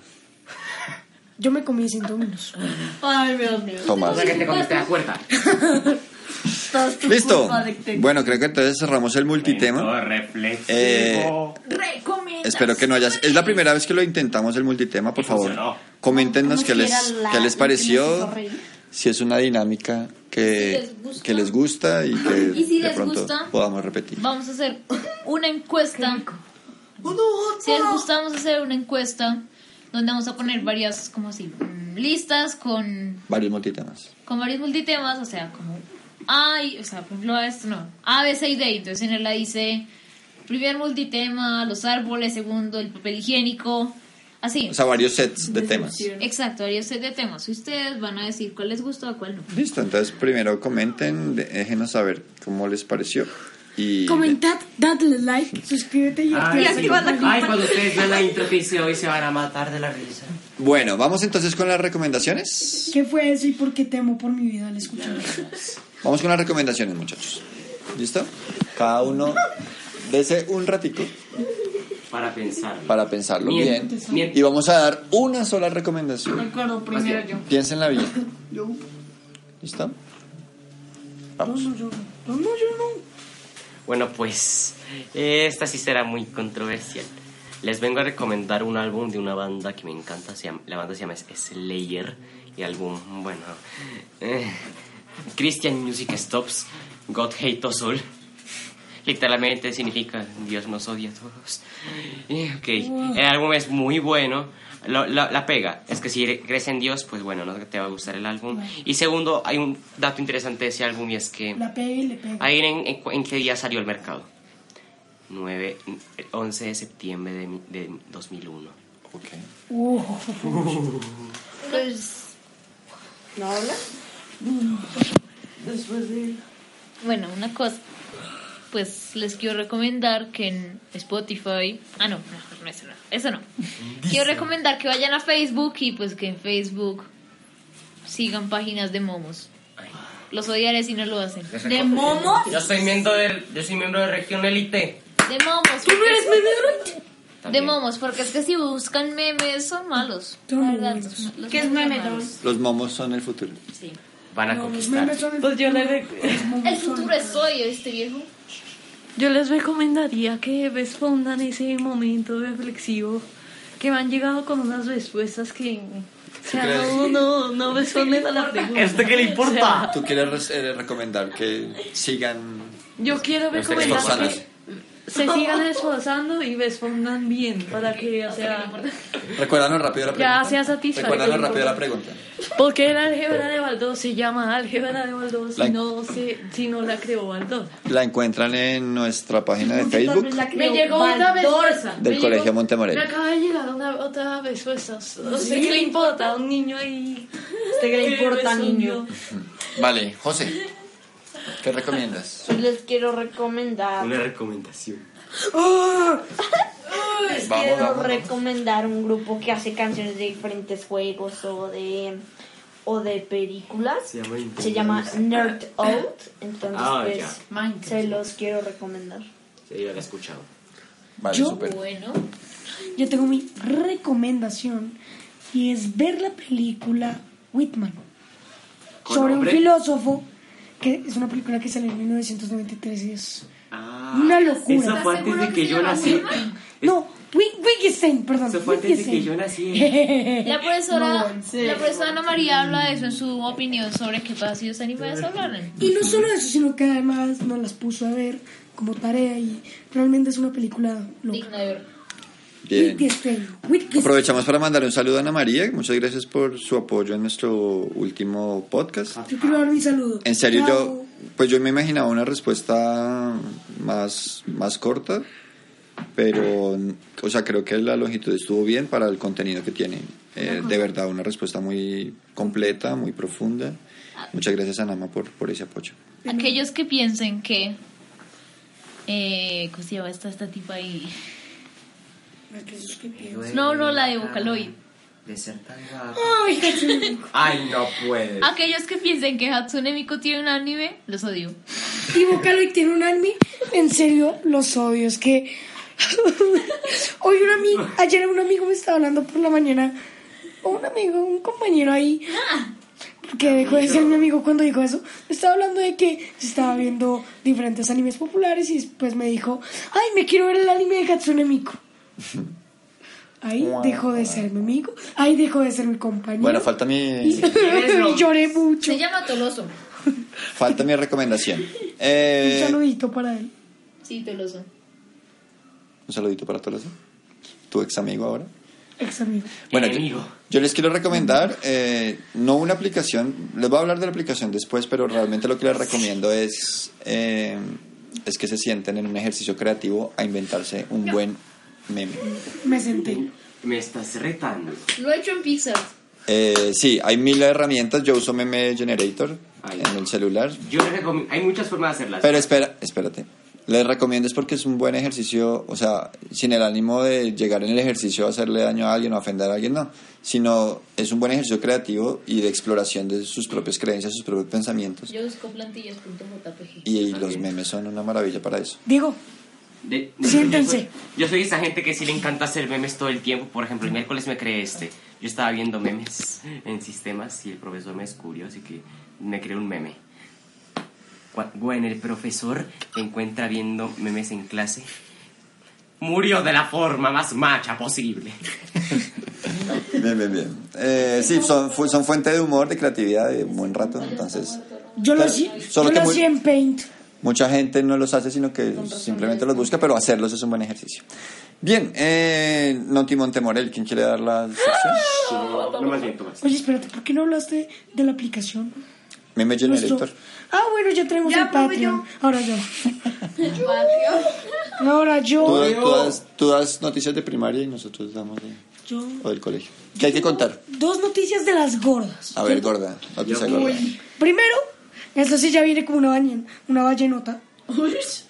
S6: Yo me comí 100 minutos.
S4: Ay, Dios mío.
S1: O
S3: Tomás.
S1: sea que te comiste la puerta.
S3: Listo. Bueno, creo que entonces cerramos el multitema.
S1: Reflexivo.
S3: Eh, Espero que no hayas. Es la primera vez que lo intentamos el multitema, por favor.
S1: funcionó.
S3: Coméntenos qué les, qué les pareció. Si es una dinámica que,
S5: Si les gusta.
S3: que les gusta y que
S5: Y si
S3: de
S5: les
S3: pronto
S5: gusta,
S3: podamos repetir.
S5: Vamos a hacer una encuesta. Si les gusta, vamos a hacer una encuesta donde vamos a poner varias, como así, listas con,
S3: Varios multitemas.
S5: con varios multitemas, o sea, como ay, o sea, por ejemplo, esto no, A, B, C y D. Entonces en él la dice primer multitema, los árboles, segundo, el papel higiénico, así.
S3: O sea, varios sets de temas.
S5: Exacto, varios set de temas. Y ustedes van a decir cuál les gusta o cuál no.
S3: Listo, entonces primero comenten, déjenos saber cómo les pareció. Y
S6: Comentad, dadle like, suscríbete y activa
S1: Ay, ay, cuando ustedes vean la intro que hice hoy se van a matar de la risa.
S3: Bueno, vamos entonces con las recomendaciones.
S6: ¿Qué fue eso y por qué temo por mi vida al escucharlo?
S3: Vamos con las recomendaciones, muchachos. ¿Listo? Cada uno dese un ratico
S1: Para pensar.
S3: para pensarlo bien. Y vamos a dar una sola recomendación.
S4: Recuerdo primero yo.
S3: Piénsenla bien. ¿Listo? Vamos.
S6: No, yo no, yo no.
S1: Bueno, pues esta sí será muy controversial. Les vengo a recomendar un álbum de una banda que me encanta. se llama- la banda se llama Slayer. Y álbum, bueno, eh, Christian Music Stops, God Hate Us All. Literalmente significa Dios nos odia a todos. Eh, Ok, el álbum es muy bueno. Lo- la, la pega es que si crees en Dios, pues bueno, no te va a gustar el álbum. Y segundo, hay un dato interesante de ese álbum y es que...
S6: La pegué y le pegué.
S1: Ahí en, en, en qué día salió al mercado. 9, 11 de septiembre de, de 2001.
S3: Ok.
S5: Pues,
S4: ¿No habla?
S2: Después de...
S5: bueno, una cosa. Pues les quiero recomendar que en Spotify. Ah, no, no, no, eso no. Eso no. Quiero recomendar que vayan a Facebook y pues que en Facebook sigan páginas de momos. Los odiaré si no lo hacen.
S4: ¿De momo?
S1: Yo soy miembro de, yo soy miembro de Región Elite.
S5: De momos.
S6: ¿Tú no eres meme
S5: De momos, porque es que si buscan memes son malos. La verdad, los- los
S4: ¿Qué es
S5: memes
S4: meme.
S3: Los momos son el futuro.
S5: Sí.
S1: Van a conquistar.
S6: memes son el
S2: Pues yo rec-
S5: El futuro es hoy, este viejo.
S2: Yo les recomendaría que respondan ese momento reflexivo que me han llegado con unas respuestas que... O sea,
S3: crees?
S2: no, no, no responden a la pregunta.
S1: ¿Esto qué le importa?
S2: O sea,
S3: ¿Tú quieres res- eh, recomendar que sigan
S2: yo quiero recomendar que? Se sigan esforzando y respondan bien para que, o sea...
S3: Recuérdanos rápido la pregunta.
S2: Ya sea satisfecho.
S3: Recuérdanos rápido la pregunta.
S2: ¿Por qué la álgebra de Baldós se llama álgebra de Baldós
S3: La-
S2: si no, se, si no la creó Baldós?
S3: La encuentran en nuestra página de Facebook
S2: Me llegó una respuesta.
S3: del
S2: Me
S3: Colegio
S2: llegó-
S3: Montemorel.
S2: Me acaba de llegar una, otra respuesta. No sé qué le importa a un niño ahí.
S4: ¿Usted qué le importa, niño?
S3: Vale, José, ¿qué recomiendas?
S4: Pues les quiero recomendar.
S1: Una recomendación.
S4: Les
S3: Vamos,
S4: quiero
S3: vamos, vamos.
S4: recomendar un grupo que hace canciones de diferentes juegos o de o de películas.
S1: Se llama
S4: Se llama. Nerd Out. Entonces,
S1: Ah,
S4: pues, se los quiero recomendar.
S1: Sí, yo la he escuchado.
S3: Vale,
S6: Yo-
S3: súper.
S5: Bueno,
S6: Yo tengo mi recomendación y es ver la película Whitman
S1: ¿Con
S6: sobre
S1: nombre?
S6: un filósofo que es una película que salió en 1993 y es
S1: Ah,
S6: una locura.
S1: Eso fue antes de que yo nací.
S6: No, Wi- Wittgenstein, perdón.
S1: Eso fue antes de que yo nací.
S5: La profesora,
S4: No,
S5: la profesora Ana María habla de eso en su opinión sobre qué pasa si los animales hablaran.
S6: Y no solo eso, sino que además nos las puso a ver como tarea y realmente es una película loca.
S5: Digna de ver.
S3: Bien. Aprovechamos para mandar un saludo a Ana María. Muchas gracias por su apoyo en nuestro último podcast.
S6: Yo quiero dar mi saludo.
S3: En serio,
S6: Chao.
S3: yo, pues yo me imaginaba una respuesta más, más corta, pero, o sea, creo que la longitud estuvo bien para el contenido que tiene. Eh, de verdad, una respuesta muy completa, muy profunda. Muchas gracias a Nama por, por ese apoyo.
S5: Aquellos que piensen que. Eh, ¿Cómo se llama esta, esta tipa ahí? No, no, la de Vocaloid.
S1: De ser tan guapo.
S6: Ay, Hatsune.
S1: Ay, no puedes.
S5: Aquellos que piensen que Hatsune Miku tiene un anime, los odio.
S6: Y Vocaloid tiene un anime. En serio, los odio. Es que. Hoy un amigo. Ayer un amigo me estaba hablando por la mañana. O un amigo, un compañero ahí. Que dejó de ser mi amigo cuando dijo eso. Me estaba hablando de que se estaba viendo diferentes animes populares. Y después me dijo: Ay, me quiero ver el anime de Hatsune Miku. Ahí dejó de ser mi amigo. Ahí dejó de ser mi compañero.
S3: Bueno, falta mi,
S6: y lloré mucho.
S5: Se llama Toloso.
S3: falta mi recomendación.
S6: Un
S3: Eh,
S6: saludito para él.
S5: Sí, Toloso.
S3: un saludito para todos. Tu ex amigo ahora.
S6: Ex amigo.
S3: Bueno, yo les quiero recomendar, eh, no una aplicación, les voy a hablar de la aplicación después, pero realmente lo que les recomiendo es, eh, es que se sienten en un ejercicio creativo a inventarse un buen meme.
S6: Me senté.
S1: Me estás retando.
S5: Lo he hecho en Pixar.
S3: Eh, sí, hay mil herramientas, yo uso Meme Generator
S1: Ay.
S3: en el celular,
S1: Yo les recomiendo. Hay muchas formas de hacerlas.
S3: pero espera, espérate. Les recomiendo es porque es un buen ejercicio, o sea, sin el ánimo de llegar en el ejercicio a hacerle daño a alguien o ofender a alguien, no, sino es un buen ejercicio creativo y de exploración de sus propias creencias, sus propios pensamientos.
S5: Yo busco plantillas.jpg.
S3: Y los memes son una maravilla para eso.
S6: Diego,
S1: De-
S6: Siéntense.
S1: Yo soy, yo soy esa gente que sí le encanta hacer memes todo el tiempo. Por ejemplo, el miércoles me creé este. Yo estaba viendo memes en sistemas y el profesor me descubrió, así que me creé un meme. Gwen, el profesor te encuentra viendo memes en clase. Murió de la forma más macha posible.
S3: Bien, bien, bien. Eh, sí, son, fu- son fuente de humor, de creatividad, de un buen rato, entonces...
S6: yo lo hacía en Paint.
S3: Mucha gente no los hace, sino que simplemente los busca, pero hacerlos es un buen ejercicio. Bien, eh, Noti Montemorel, ¿quién quiere dar la sección?
S1: No, más bien, Tomás.
S6: Oye, espérate, ¿por qué no hablaste de la aplicación?
S3: Meme
S6: Nuestro-
S3: Generator.
S6: Ah, bueno, ya tenemos
S4: Ya,
S6: el Patreon.
S4: yo.
S6: Ahora yo. Ahora
S3: Tú,
S6: yo.
S3: das- tú das, tú das noticias de primaria y nosotros damos de,
S6: Yo.
S3: o del colegio. ¿Qué hay que contar?
S6: Dos noticias de las gordas.
S3: A ver, gorda, noticia
S1: Yo-
S3: gorda.
S6: Primero, esta sí ya viene como una, bañen, una vallenota.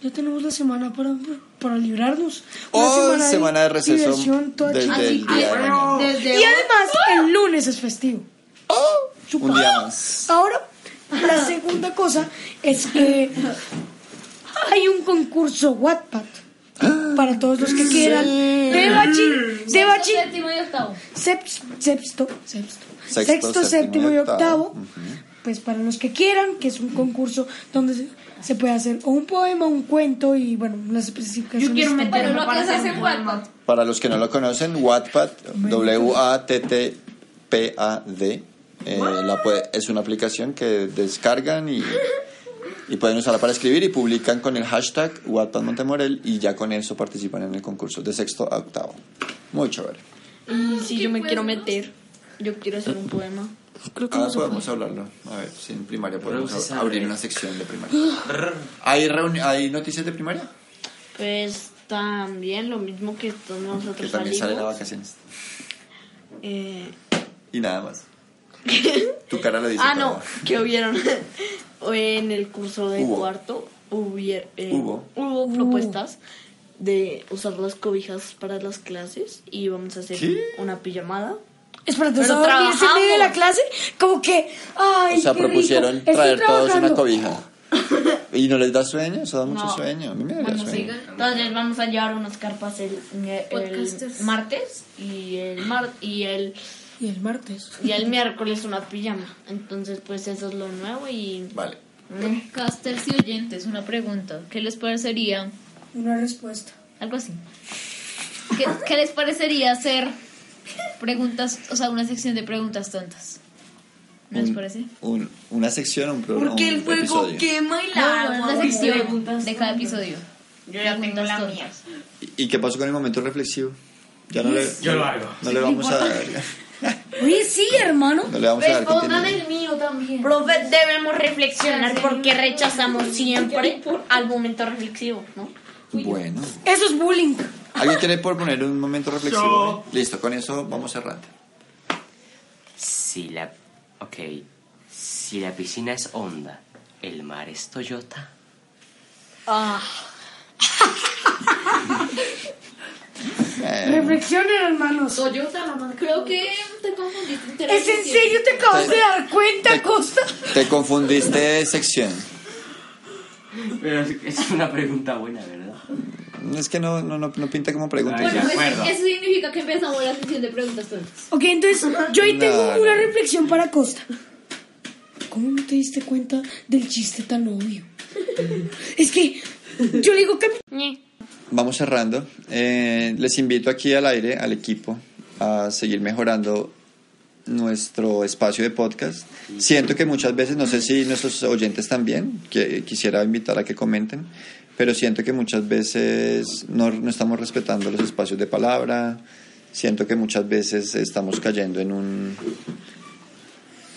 S6: Ya tenemos la semana para, para librarnos. Una
S3: Oh, semana de receso
S6: diversión toda
S3: desde el día de mañana.
S4: Desde
S6: Y además, el lunes es festivo.
S3: Un día más.
S6: Ahora, la segunda cosa es que hay un concurso Wattpad para todos los que quieran. De bachi, de bachi,
S5: Séptimo y octavo.
S6: sexto, sexto,
S3: Sexto,
S6: sexto,
S3: séptimo y octavo.
S6: Pues para los que quieran, que es un concurso donde se, se puede hacer o un poema, un cuento y bueno, las especificaciones.
S4: Yo quiero
S6: están-
S4: meterme
S5: Bueno, lo
S4: para hacer.
S5: Wattpad.
S3: Para los que no lo conocen, Wattpad, W-A-T-T-P-A-D, eh, la puede- es una aplicación que descargan y, y pueden usarla para escribir y publican con el hashtag Wattpad Montemorel y ya con eso participan en el concurso de sexto a octavo. Muy chévere.
S4: Y si yo me quiero meter, yo quiero hacer un poema.
S6: Creo que
S3: Ah,
S6: no se
S3: podemos hablarlo. A ver, si en primaria podemos ab- abrir una sección de primaria. ¿Hay, reuni- ¿Hay noticias de primaria?
S4: Pues también lo mismo que todos
S3: Que
S4: nosotros
S3: también salen a
S4: salimos.
S3: vacaciones.
S4: Eh,
S3: Y nada más. Tu cara lo dice.
S4: ah,
S3: todo.
S4: no, que hubieron en el curso de
S3: Hubo.
S4: cuarto hubier- eh,
S3: Hubo.
S4: hubo propuestas de usar las cobijas para las clases y vamos a hacer
S3: ¿Qué?
S4: una pijamada.
S6: Espérate,
S4: Pero
S6: ¿vas a dormirse en medio de la clase? Como que, ay,
S3: O sea,
S6: qué rico,
S3: propusieron
S6: estoy
S3: traer todos una cobija. ¿Y no les da sueño? Eso da mucho
S4: No.
S3: sueño. A mí me da
S5: Bueno,
S3: sueño.
S5: sigan.
S4: Entonces vamos a llevar unas carpas el, el
S5: Podcasters.
S4: martes y el mar y el
S6: Y el martes.
S4: Y el miércoles una pijama. Entonces, pues eso es lo nuevo y...
S3: Vale.
S5: Casters y oyentes, una pregunta. ¿Qué les parecería?
S6: Una respuesta.
S5: Algo así. ¿Qué, qué les parecería hacer preguntas, o sea, una sección de preguntas tontas? ¿No les parece?
S3: un- una sección, un programa.
S4: Porque el fuego
S3: episodio.
S4: quema y
S5: No,
S4: la agua.
S5: una sección de cada episodio.
S4: Yo ya tengo la
S5: tontas.
S4: mía.
S3: ¿Y y qué pasó con el momento reflexivo? Ya no le,
S1: Yo lo hago.
S3: no le vamos a dar.
S6: Oye, sí, hermano.
S3: No le vamos a dar
S5: Respondan
S3: continuidad.
S5: el mío también.
S4: Profe, debemos reflexionar porque rechazamos siempre al momento reflexivo, ¿no?
S3: Bueno.
S6: Eso es bullying.
S3: ¿Alguien quiere proponer un momento reflexivo? Listo, con eso vamos cerrando.
S1: Si la... Ok. Si la piscina es Honda, el mar es Toyota.
S4: Ah,
S3: Eh,
S6: Reflexionen, hermanos.
S5: Creo que te confundiste.
S6: ¿Es en serio te acabas de dar cuenta,
S3: Te-
S6: Costa?
S3: te confundiste de sección.
S1: Pero es una pregunta buena, ¿verdad?
S3: Es que no, no, no, no pinta como pregunta.
S1: Ay, de acuerdo.
S5: Eso significa que empezamos la sección de preguntas tontas.
S6: Ok, entonces yo ahí tengo
S3: No,
S6: una
S3: no.
S6: reflexión para Costa. ¿Cómo no te diste cuenta del chiste tan obvio? Es que yo le digo que...
S3: Vamos cerrando. Eh, les invito aquí al aire, al equipo, a seguir mejorando nuestro espacio de podcast. Siento que muchas veces, no sé si nuestros oyentes también, que quisiera invitar a que comenten, pero siento que muchas veces no, no estamos respetando los espacios de palabra. Siento que muchas veces estamos cayendo en un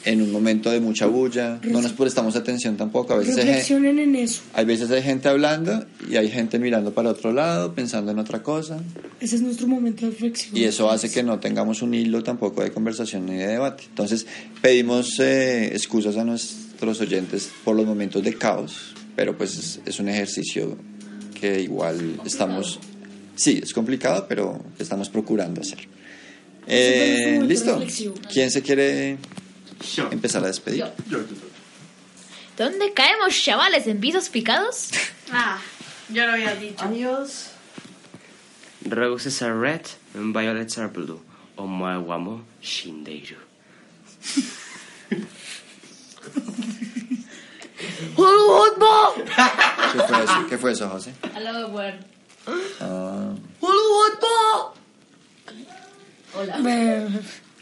S3: en un momento de mucha bulla, no nos prestamos atención tampoco, a veces hay
S6: en eso.
S3: hay veces hay gente hablando y hay gente mirando para otro lado, pensando en otra cosa.
S6: Ese es nuestro momento de reflexión.
S3: Y eso hace que no tengamos un hilo tampoco de conversación ni de debate. Entonces, pedimos eh, excusas a nuestros oyentes por los momentos de caos, pero pues es, es un ejercicio que igual estamos... Sí, es complicado, pero estamos procurando hacer. Eh,
S6: momento
S3: ¿Listo? ¿Quién se quiere empezar a despedir?
S5: ¿Dónde caemos, chavales? ¿En pisos picados?
S4: Ah, yo lo había dicho.
S6: Adiós.
S1: Roses are red and violets are blue. Omaguamo Shindeiro.
S3: ¿Qué fue eso, ¿Qué fue eso José?
S5: Hello, world.
S3: Ah,
S6: Eh,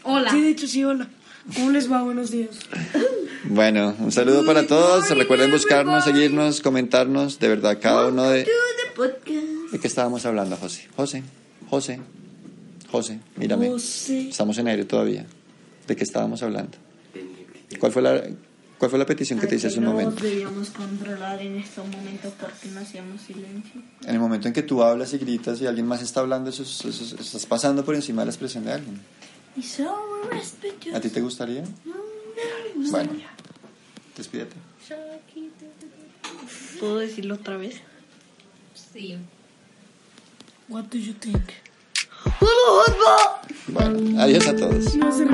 S4: Hola.
S6: Sí, de hecho, sí, hola. ¿Cómo les va? Buenos días.
S3: Bueno, un saludo para todos. Recuerden buscarnos, seguirnos, comentarnos. De verdad, cada uno de... ¿De qué estábamos hablando, José? José, José, José, mírame.
S6: José.
S3: Estamos en aire todavía. ¿De qué estábamos hablando? ¿Cuál fue la, cuál fue la petición que te hice hace un
S4: no
S3: momento?
S4: debíamos controlar en estos momentos porque no hacíamos silencio.
S3: En el momento en que tú hablas y gritas y alguien más está hablando, eso, es- eso es- estás pasando por encima de la expresión de alguien.
S4: Y so respetuoso.
S3: ¿A ti te gustaría? Bueno, despídete.
S4: ¿Puedo decirlo otra vez?
S5: Sí.
S6: What do you think?
S3: Bueno, adiós a todos.
S6: No se.